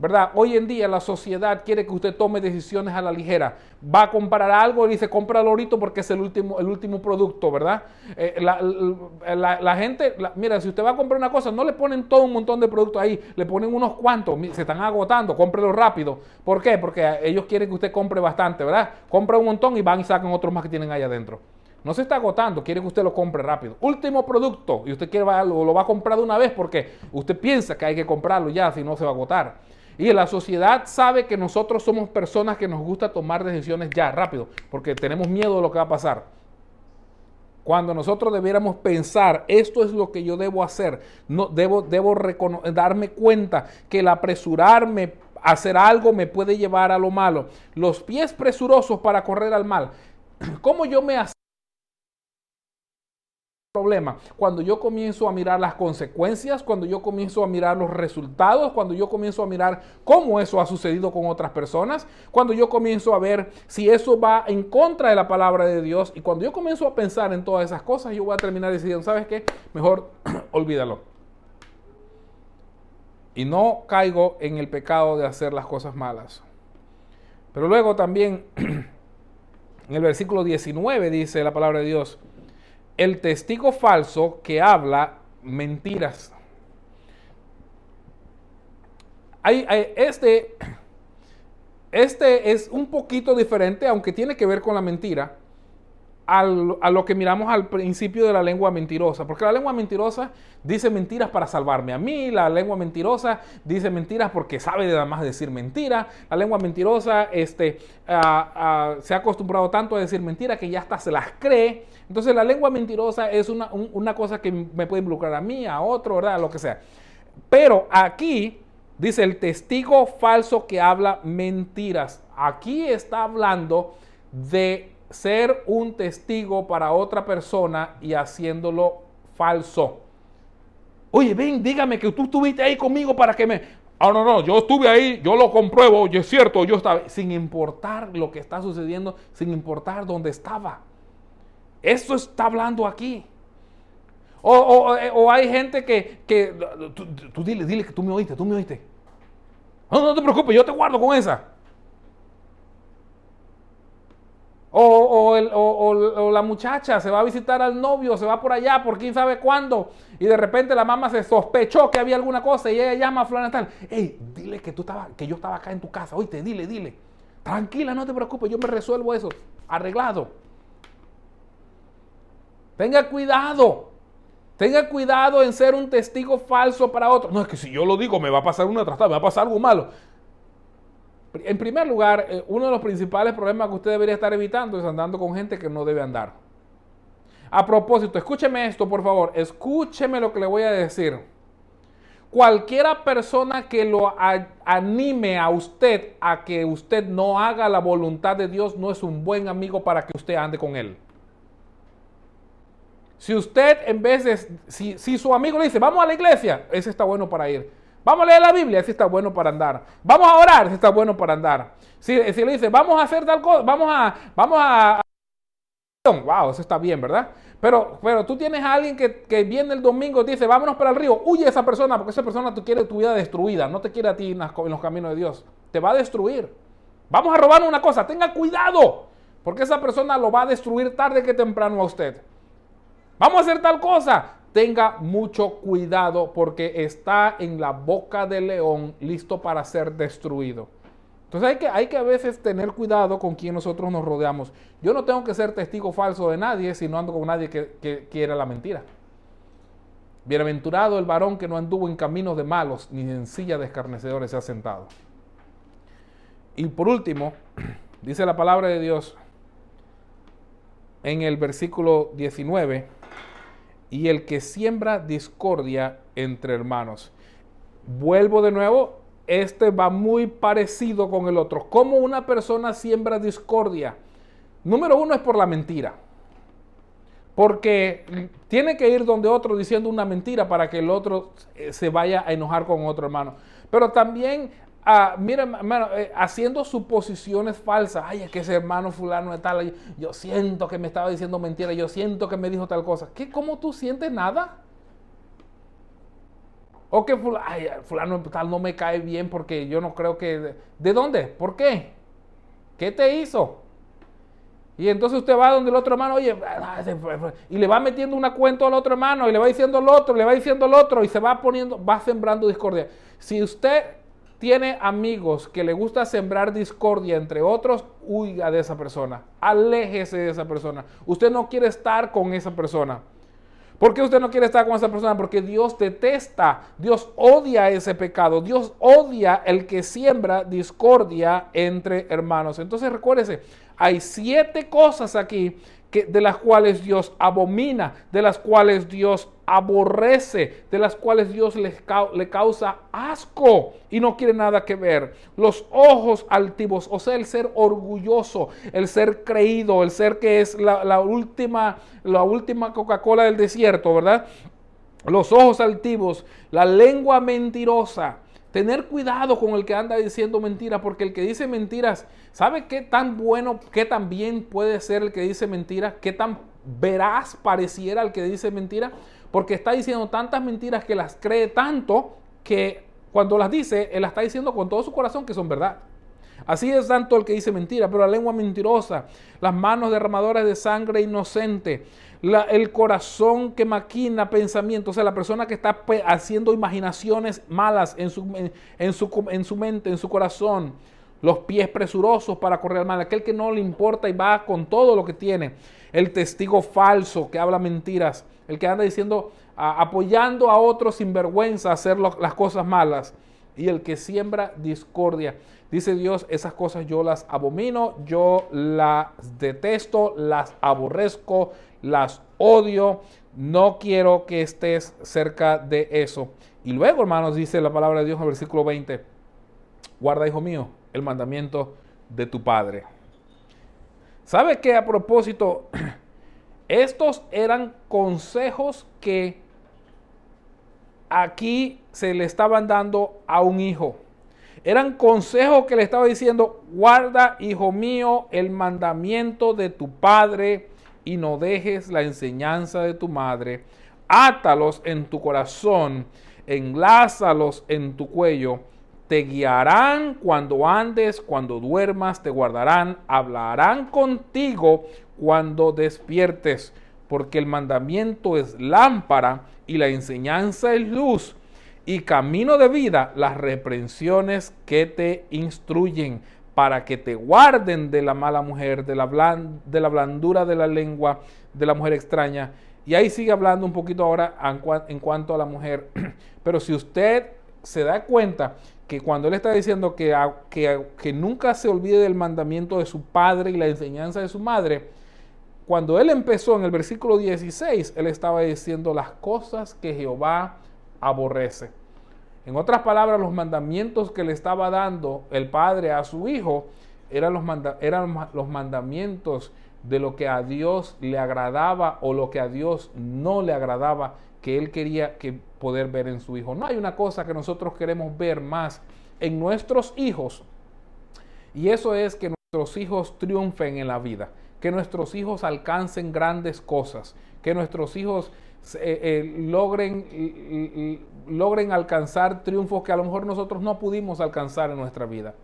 Speaker 2: ¿Verdad? Hoy en día la sociedad quiere que usted tome decisiones a la ligera. Va a comprar algo y dice, cómpralo ahorita porque es el último, el último producto, ¿verdad? Eh, la, gente, mira, si usted va a comprar una cosa, no le ponen todo un montón de productos ahí, le ponen unos cuantos, se están agotando, cómprelo rápido. ¿Por qué? Porque ellos quieren que usted compre bastante, ¿verdad? Compra un montón y van y sacan otros más que tienen ahí adentro. No se está agotando, quiere que usted lo compre rápido. Último producto y usted quiere, lo, lo va a comprar de una vez porque usted piensa que hay que comprarlo ya, si no se va a agotar. Y la sociedad sabe que nosotros somos personas que nos gusta tomar decisiones ya, rápido, porque tenemos miedo de lo que va a pasar. Cuando nosotros debiéramos pensar, esto es lo que yo debo hacer, no, debo, debo darme cuenta que el apresurarme hacer algo me puede llevar a lo malo. Los pies presurosos para correr al mal. ¿Cómo yo me problema. Cuando yo comienzo a mirar las consecuencias, cuando yo comienzo a mirar los resultados, cuando yo comienzo a mirar cómo eso ha sucedido con otras personas, cuando yo comienzo a ver si eso va en contra de la palabra de Dios y cuando yo comienzo a pensar en todas esas cosas, yo voy a terminar decidiendo, ¿sabes qué? Mejor olvídalo. Y no caigo en el pecado de hacer las cosas malas. Pero luego también en el versículo 19 dice la palabra de Dios, el testigo falso que habla mentiras. Hay- este, este es un poquito diferente, aunque tiene que ver con la mentira, al- a lo que miramos al principio de la lengua mentirosa. Porque la lengua mentirosa dice mentiras para salvarme a mí, la lengua mentirosa dice mentiras porque sabe nada más decir mentira. La lengua mentirosa este, ah, ah, se ha acostumbrado tanto a decir mentiras que ya hasta se las cree. Entonces la lengua mentirosa es una, un- una cosa que me puede involucrar a mí, a otro, ¿verdad? Lo que sea. Pero aquí dice el testigo falso que habla mentiras. Aquí está hablando de ser un testigo para otra persona y haciéndolo falso. Oye, ven, dígame que tú estuviste ahí conmigo para que me... Ah, no, no, yo estuve ahí, yo lo compruebo, oye, es cierto, yo estaba... Sin importar lo que está sucediendo, sin importar dónde estaba. Eso está hablando aquí. O, hay gente que, que tú, dile, dile que tú me oíste, tú me oíste. No, no te preocupes, yo te guardo con esa. O, o el- o- la muchacha se va a visitar al novio, se va por allá por quién sabe cuándo, y de repente la mamá se sospechó que había alguna cosa y ella llama a fulana tal. Hey, dile que tú estabas, que yo estaba acá en tu casa, oíste, dile, dile. Tranquila, no te preocupes, yo me resuelvo eso. Arreglado. Tenga cuidado. Tenga cuidado en ser un testigo falso para otro. No, es que si yo lo digo me va a pasar una trastada, me va a pasar algo malo. En primer lugar, eh, uno de los principales problemas que usted debería estar evitando es andando con gente que no debe andar. A propósito, escúcheme esto, por favor. Escúcheme lo que le voy a decir. Cualquiera persona que lo anime a usted a que usted no haga la voluntad de Dios no es un buen amigo para que usted ande con él. Si usted en vez de, si, si su amigo le dice, vamos a la iglesia, ese está bueno para ir. Vamos a leer la Biblia, ese está bueno para andar. Vamos a orar, ese está bueno para andar. Si, si le dice, vamos a hacer tal cosa, vamos a, vamos a, wow, eso está bien, ¿verdad? Pero, pero tú tienes a alguien que, que viene el domingo y dice, vámonos para el río, huye esa persona, porque esa persona tú quiere tu vida destruida, no te quiere a ti en los caminos de Dios. Te va a destruir. Vamos a robar una cosa, tenga cuidado, porque esa persona lo va a destruir tarde que temprano a usted. Vamos a hacer tal cosa. Tenga mucho cuidado porque está en la boca del león listo para ser destruido. Entonces hay que, hay que a veces tener cuidado con quien nosotros nos rodeamos. Yo no tengo que ser testigo falso de nadie si no ando con nadie que, que quiera la mentira. Bienaventurado el varón que no anduvo en caminos de malos ni en silla de escarnecedores se ha sentado. Y por último, dice la palabra de Dios en el versículo 19 y el que siembra discordia entre hermanos. Vuelvo de nuevo, este va muy parecido con el otro. ¿Cómo una persona siembra discordia? Número uno es por la mentira. Porque tiene que ir donde otro diciendo una mentira para que el otro eh, se vaya a enojar con otro hermano. Pero también, ah, miren, hermano, eh, haciendo suposiciones falsas. Ay, es que ese hermano fulano de tal, yo siento que me estaba diciendo mentira, yo siento que me dijo tal cosa. ¿Qué? ¿Cómo tú sientes nada? O que fulano, ay, tal no me cae bien porque yo no creo que... ¿De dónde? ¿Por qué? ¿Qué te hizo? Y entonces usted va donde el otro hermano, oye, y le va metiendo una cuenta al otro hermano, y le va diciendo al otro, le va diciendo al otro, y se va poniendo, va sembrando discordia. Si usted tiene amigos que le gusta sembrar discordia entre otros, huya de esa persona, aléjese de esa persona. Usted no quiere estar con esa persona. ¿Por qué usted no quiere estar con esa persona? Porque Dios detesta, Dios odia ese pecado, Dios odia el que siembra discordia entre hermanos. Entonces recuérdese, hay siete cosas aquí de las cuales Dios abomina, de las cuales Dios aborrece, de las cuales Dios le, causa asco y no quiere nada que ver. Los ojos altivos, o sea, el ser orgulloso, el ser creído, el ser que es la última, la última Coca-Cola del desierto, ¿verdad? Los ojos altivos, la lengua mentirosa. Tener cuidado con el que anda diciendo mentiras, porque el que dice mentiras, ¿sabe qué tan bueno, qué tan bien puede ser el que dice mentiras? ¿Qué tan veraz pareciera el que dice mentiras? Porque está diciendo tantas mentiras que las cree tanto que cuando las dice, él las está diciendo con todo su corazón que son verdad. Así es tanto el que dice mentira, pero la lengua mentirosa, las manos derramadoras de sangre inocente, el corazón que maquina pensamientos, o sea, la persona que está haciendo imaginaciones malas en su, en, su, en su mente, en su corazón, los pies presurosos para correr mal, aquel que no le importa y va con todo lo que tiene, el testigo falso que habla mentiras, el que anda diciendo, apoyando a otros sin vergüenza a hacer las cosas malas, y el que siembra discordia. Dice Dios, esas cosas yo las abomino, yo las detesto, las aborrezco, las odio, no quiero que estés cerca de eso. Y luego, hermanos, dice la palabra de Dios en el versículo 20, guarda, hijo mío, el mandamiento de tu padre. ¿Sabe que a propósito, estos eran consejos que aquí se le estaban dando a un hijo? Eran consejos que le estaba diciendo, guarda, hijo mío, el mandamiento de tu padre y no dejes la enseñanza de tu madre. Átalos en tu corazón, enlázalos en tu cuello. Te guiarán cuando andes, cuando duermas, te guardarán, hablarán contigo cuando despiertes, porque el mandamiento es lámpara y la enseñanza es luz y camino de vida las reprensiones que te instruyen para que te guarden de la mala mujer, de la, de la blandura de la lengua de la mujer extraña. Y ahí sigue hablando un poquito ahora en cuanto a la mujer. Pero si usted se da cuenta que cuando él está diciendo que, que, nunca se olvide del mandamiento de su padre y la enseñanza de su madre, cuando él empezó en el versículo 16, él estaba diciendo las cosas que Jehová aborrece. En otras palabras, los mandamientos que le estaba dando el padre a su hijo eran los, eran los mandamientos de lo que a Dios le agradaba o lo que a Dios no le agradaba que él quería que poder ver en su hijo. No hay una cosa que nosotros queremos ver más en nuestros hijos y eso es que nuestros hijos triunfen en la vida, que nuestros hijos alcancen grandes cosas, que nuestros hijos eh, eh, logren, logren alcanzar triunfos que a lo mejor nosotros no pudimos alcanzar en nuestra vida.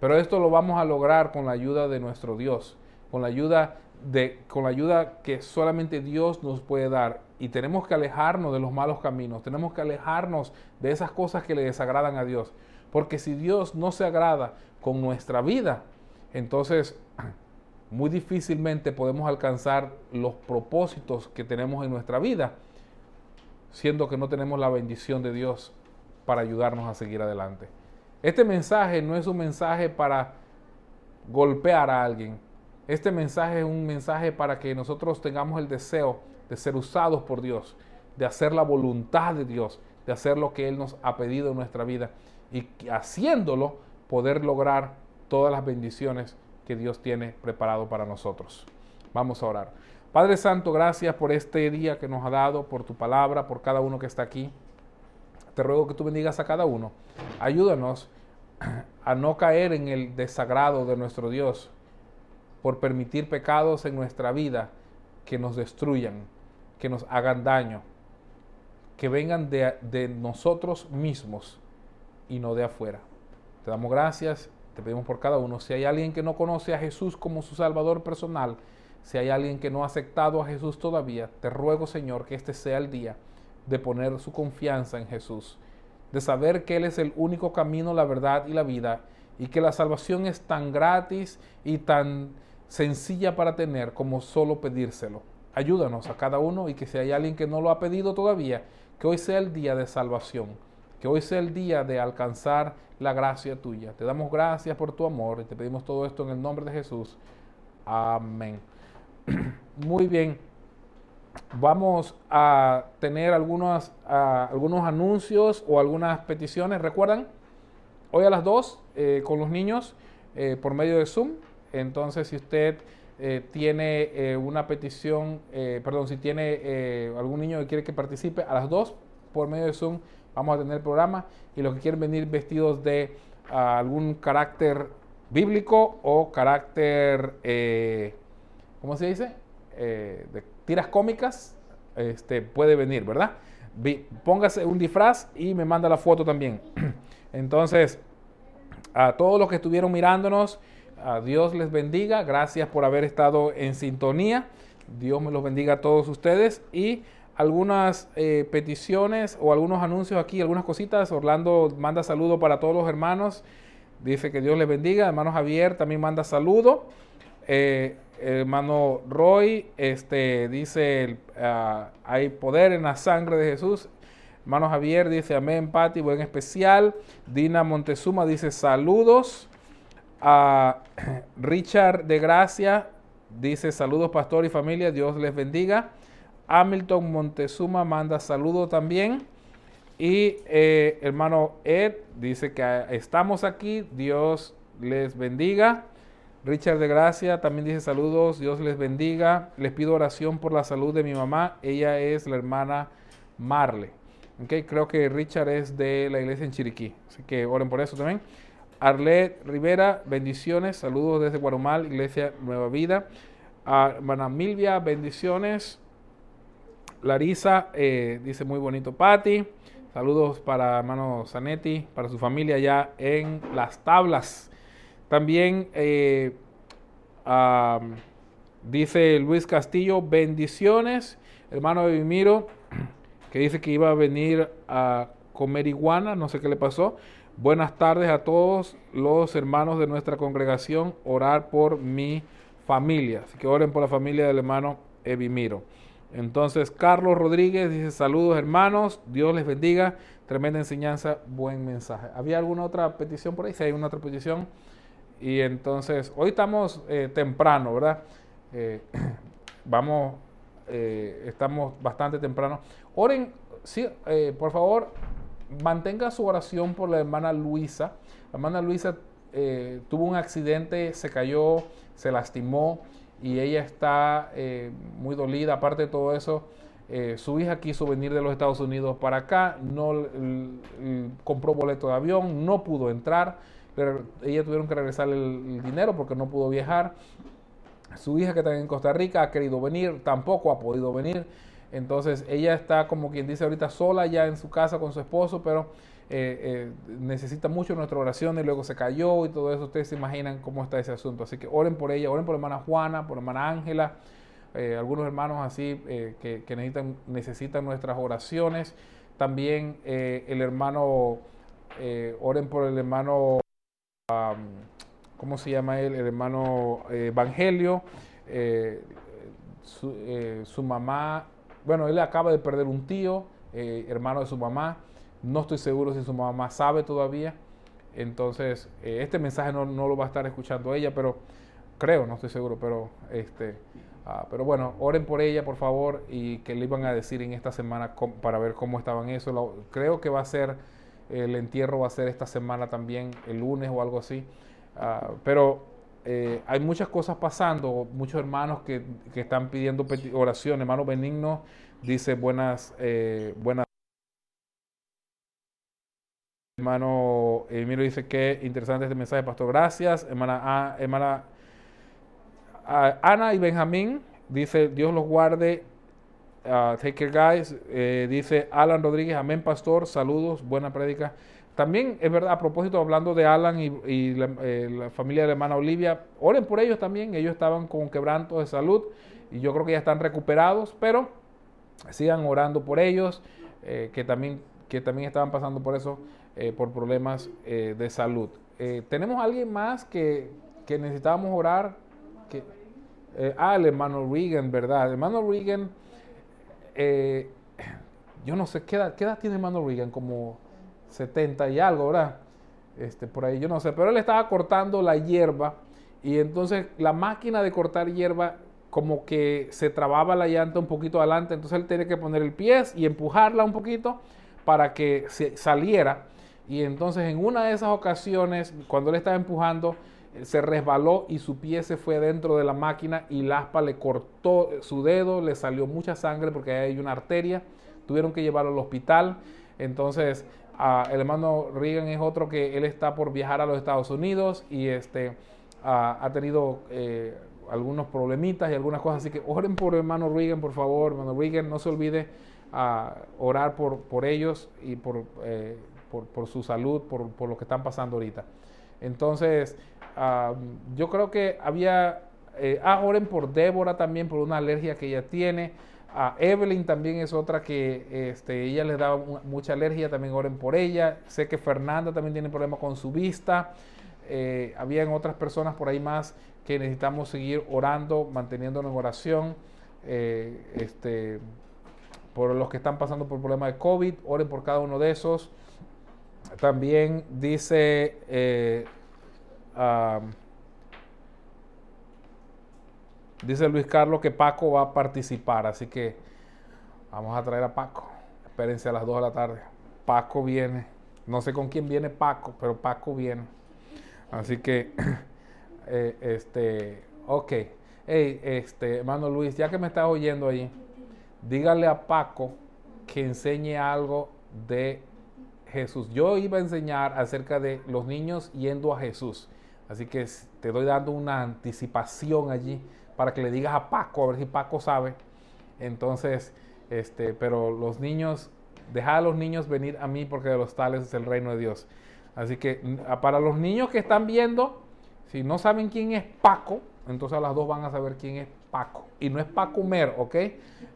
Speaker 2: Pero esto lo vamos a lograr con la ayuda de nuestro Dios, con la ayuda de, con la ayuda que solamente Dios nos puede dar. Y tenemos que alejarnos de los malos caminos, tenemos que alejarnos de esas cosas que le desagradan a Dios. Porque si Dios no se agrada con nuestra vida, entonces muy difícilmente podemos alcanzar los propósitos que tenemos en nuestra vida, siendo que no tenemos la bendición de Dios para ayudarnos a seguir adelante. Este mensaje no es un mensaje para golpear a alguien. Este mensaje es un mensaje para que nosotros tengamos el deseo de ser usados por Dios, de hacer la voluntad de Dios, de hacer lo que Él nos ha pedido en nuestra vida y haciéndolo poder lograr todas las bendiciones que Dios tiene preparado para nosotros. Vamos a orar. Padre Santo, gracias por este día que nos ha dado, por tu palabra, por cada uno que está aquí. Te ruego que tú bendigas a cada uno. Ayúdanos a no caer en el desagrado de nuestro Dios por permitir pecados en nuestra vida que nos destruyan, que nos hagan daño, que vengan de, nosotros mismos y no de afuera. Te damos gracias, te pedimos por cada uno. Si hay alguien que no conoce a Jesús como su Salvador personal, si hay alguien que no ha aceptado a Jesús todavía, te ruego Señor que este sea el día de poner su confianza en Jesús, de saber que Él es el único camino, la verdad y la vida, y que la salvación es tan gratis y tan sencilla para tener como solo pedírselo. Ayúdanos a cada uno y que si hay alguien que no lo ha pedido todavía, que hoy sea el día de salvación, que hoy sea el día de alcanzar la gracia tuya. Te damos gracias por tu amor y te pedimos todo esto en el nombre de Jesús. Amén. Muy bien. Vamos a tener algunos, algunos anuncios o algunas peticiones. ¿Recuerdan? Hoy a las 2 eh, con los niños eh, por medio de Zoom. Entonces, si usted eh, tiene eh, una petición, eh, perdón, si tiene algún niño que quiere que participe, a las 2 por medio de Zoom vamos a tener el programa. Y los que quieren venir vestidos de ah, algún carácter bíblico o carácter, ¿cómo se dice? De tiras cómicas, este, puede venir, ¿verdad? Póngase un disfraz y me manda la foto también. Entonces, a todos los que estuvieron mirándonos, a Dios les bendiga. Gracias por haber estado en sintonía. Dios me los bendiga a todos ustedes. Y algunas eh, peticiones o algunos anuncios aquí, algunas cositas. Orlando manda saludo para todos los hermanos. Dice que Dios les bendiga. Hermano Javier también manda saludo. Eh, hermano Roy este, dice, ah, hay poder en la sangre de Jesús. Hermano Javier dice, amén, Pati, buen especial. Dina Montezuma dice, saludos. A Richard de Gracia dice, saludos pastor y familia, Dios les bendiga. Hamilton Montezuma manda saludos también. Y eh, hermano Ed dice que ah, estamos aquí, Dios les bendiga. Richard de Gracia también dice saludos, Dios les bendiga. Les pido oración por la salud de mi mamá, ella es la hermana Marle. Ok, creo que Richard es de la iglesia en Chiriquí, así que oren por eso también. Arlet Rivera, bendiciones, saludos desde Guarumal, Iglesia Nueva Vida. A hermana Milvia, bendiciones. Larisa eh, dice muy bonito Patti. Saludos para hermano Zanetti, para su familia allá en Las Tablas. También eh, dice Luis Castillo, bendiciones. Hermano Evimiro, que dice que iba a venir a comer iguana, no sé qué le pasó. Buenas tardes a todos los hermanos de nuestra congregación. Orar por mi familia. Así que oren por la familia del hermano Evimiro. Entonces, Carlos Rodríguez dice saludos hermanos, Dios les bendiga, tremenda enseñanza, buen mensaje. ¿Había alguna otra petición por ahí? Si hay una otra petición. Y entonces, hoy estamos eh, temprano, ¿verdad? Eh, vamos, eh, estamos bastante temprano. Oren, sí, por favor, mantenga su oración por la hermana Luisa. La hermana Luisa eh, tuvo un accidente, se cayó, se lastimó y ella está eh, muy dolida. Aparte de todo eso, eh, su hija quiso venir de los Estados Unidos para acá, no compró boleto de avión, no pudo entrar. Ella tuvieron que regresar el, el dinero porque no pudo viajar. Su hija que está en Costa Rica ha querido venir, tampoco ha podido venir. Entonces ella está como quien dice ahorita sola ya en su casa con su esposo, pero eh, eh, necesita mucho nuestra oración y luego se cayó y todo eso. Ustedes se imaginan cómo está ese asunto. Así que oren por ella, oren por hermana Juana, por hermana Ángela, eh, algunos hermanos así eh, que, que necesitan, necesitan nuestras oraciones. También el hermano, oren por el hermano am, ¿cómo se llama él? El hermano Evangelio, su mamá, bueno, él acaba de perder un tío, eh, hermano de su mamá, no estoy seguro si su mamá sabe todavía, entonces eh, este mensaje no, no lo va a estar escuchando ella, pero creo, no estoy seguro, pero este, Ah, pero bueno, oren por ella, por favor, y que le iban a decir en esta semana para ver cómo estaban eso. Creo que va a ser, el entierro va a ser esta semana también, el lunes o algo así. Ah, pero eh, hay muchas cosas pasando, muchos hermanos que, que están pidiendo oración. Hermano Benigno dice buenas, eh, buenas. Hermano Emilio dice que interesante este mensaje, pastor. Gracias. Hermana, hermana Ana y Benjamín dice Dios los guarde. Ah, take care, guys. Eh, dice Alan Rodríguez, amén, pastor. Saludos, buena prédica. También es verdad, a propósito, hablando de Alan y, y la, eh, la familia de la hermana Olivia, oren por ellos también. Ellos estaban con quebrantos de salud y yo creo que ya están recuperados, pero sigan orando por ellos, eh, que, también, que también estaban pasando por eso, eh, por problemas eh, de salud. Eh, ¿Tenemos alguien más que, que necesitamos orar? Que, ah, el hermano Regan, ¿verdad? El hermano Regan, yo no sé, ¿qué edad, qué edad tiene el hermano Regan? Como 70 y algo, ¿verdad? Este, por ahí, yo no sé, pero él estaba cortando la hierba y entonces la máquina de cortar hierba como que se trababa la llanta un poquito adelante, entonces él tenía que poner el pie y empujarla un poquito para que se saliera. Y entonces en una de esas ocasiones, cuando él estaba empujando, eh, se resbaló y su pie se fue dentro de la máquina y la aspa le cortó su dedo, le salió mucha sangre porque hay una arteria, tuvieron que llevarlo al hospital. Entonces, el hermano Reagan es otro que él está por viajar a los Estados Unidos y este ha tenido eh, algunos problemitas y algunas cosas. Así que oren por el hermano Reagan, por favor. Hermano Reagan, no se olvide ah, orar por, por ellos y por, eh, por, por su salud, por, por lo que están pasando ahorita. Entonces, yo creo que había... eh, ah, oren por Débora también, por una alergia que ella tiene. A Evelyn también es otra que este, ella les da mu- mucha alergia, también oren por ella. Sé que Fernanda también tiene problemas con su vista. Eh, habían otras personas por ahí más que necesitamos seguir orando, manteniéndonos en oración. Eh, este, por los que están pasando por problemas de COVID, oren por cada uno de esos. También dice eh, am, dice Luis Carlos que Paco va a participar, así que vamos a traer a Paco. Espérense a las 2 de la tarde. Paco viene. No sé con quién viene Paco, pero Paco viene. Así que, eh, este, ok. Hey, este, hermano Luis, ya que me estás oyendo ahí, dígale a Paco que enseñe algo de Jesús. Yo iba a enseñar acerca de los niños yendo a Jesús. Así que te doy dando una anticipación allí para que le digas a Paco, a ver si Paco sabe. Entonces, este, pero los niños, dejad a los niños venir a mí porque de los tales es el reino de Dios. Así que para los niños que están viendo, si no saben quién es Paco, entonces las dos van a saber quién es Paco. Y no es Paco Mer, ¿ok?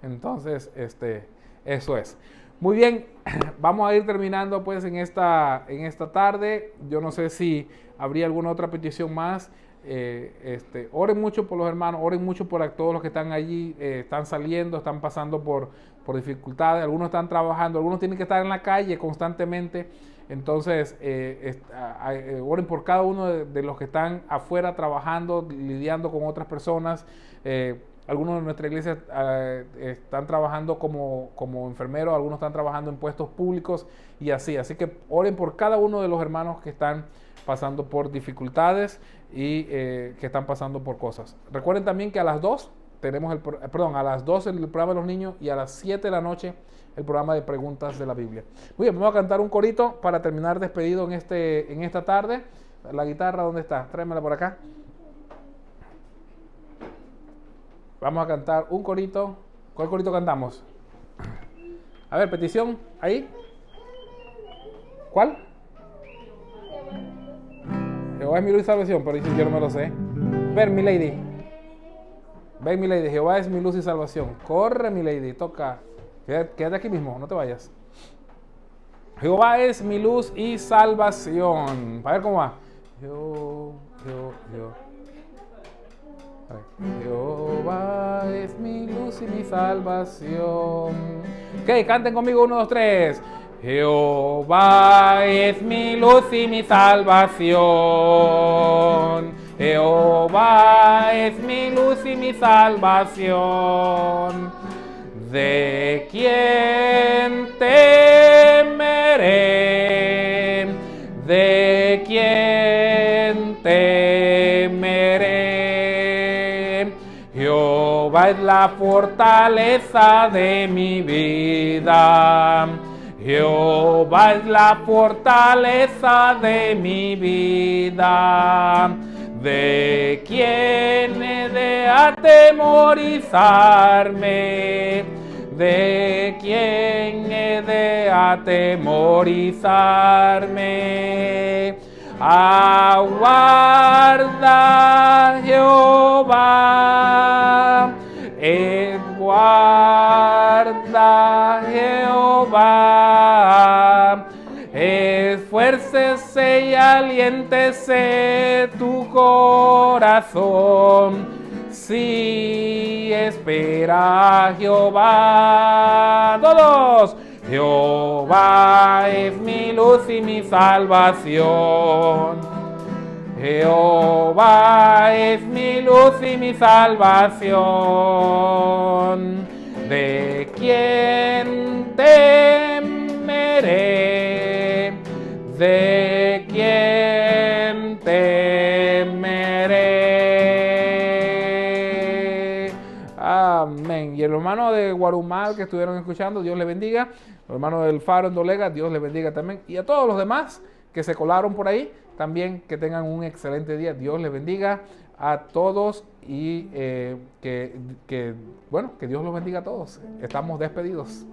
Speaker 2: Entonces, este, eso es. Muy bien, vamos a ir terminando pues en esta, en esta tarde. Yo no sé si habría alguna otra petición más. Eh, este, oren mucho por los hermanos, oren mucho por todos los que están allí, eh, están saliendo, están pasando por, por dificultades, algunos están trabajando, algunos tienen que estar en la calle constantemente. Entonces, eh, eh, oren por cada uno de, los que están afuera trabajando, lidiando con otras personas. Eh, algunos de nuestra iglesia eh, están trabajando como, como enfermeros, algunos están trabajando en puestos públicos y así. Así que oren por cada uno de los hermanos que están pasando por dificultades y eh, que están pasando por cosas. Recuerden también que a las 2 tenemos el, perdón, a las 12 el programa de los niños y a las 7 de la noche el programa de preguntas de la Biblia. Muy bien, vamos a cantar un corito para terminar despedido en, este, en esta tarde. La guitarra, ¿dónde está? Tráemela por acá. Vamos a cantar un corito. ¿Cuál corito cantamos? A ver, petición, ahí. ¿Cuál? Jehová es mi luz y salvación, pero dice yo no me lo sé. Ver, mi lady. Ven, mi lady. Jehová es mi luz y salvación. Corre, mi lady. Toca. Quédate, aquí mismo, no te vayas. Jehová es mi luz y salvación. A ver cómo va. Yo, yo, yo. Jehová es mi luz y mi salvación. Ok, canten conmigo. Uno, dos, tres. Jehová es mi luz y mi salvación. Jehová es mi luz y mi salvación. ¿De quién temeré? ¿De quién temeré? Jehová es la fortaleza de mi vida. Jehová es la fortaleza de mi vida. ¿De quién he de atemorizarme? ¿De quién he de atemorizarme? Aguarda Jehová, guarda Esfuércese y aliéntese tu corazón. Si espera a Jehová, todos. Jehová es mi luz y mi salvación. Jehová es mi luz y mi salvación. ¿De quién temeré? ¿De quién temeré? Amén. Y el hermano de Guarumal que estuvieron escuchando, Dios le bendiga. El hermano del Faro en Dolega, Dios le bendiga también. Y a todos los demás que se colaron por ahí, también que tengan un excelente día. Dios les bendiga a todos y eh, que, que, bueno, que Dios los bendiga a todos. Estamos despedidos.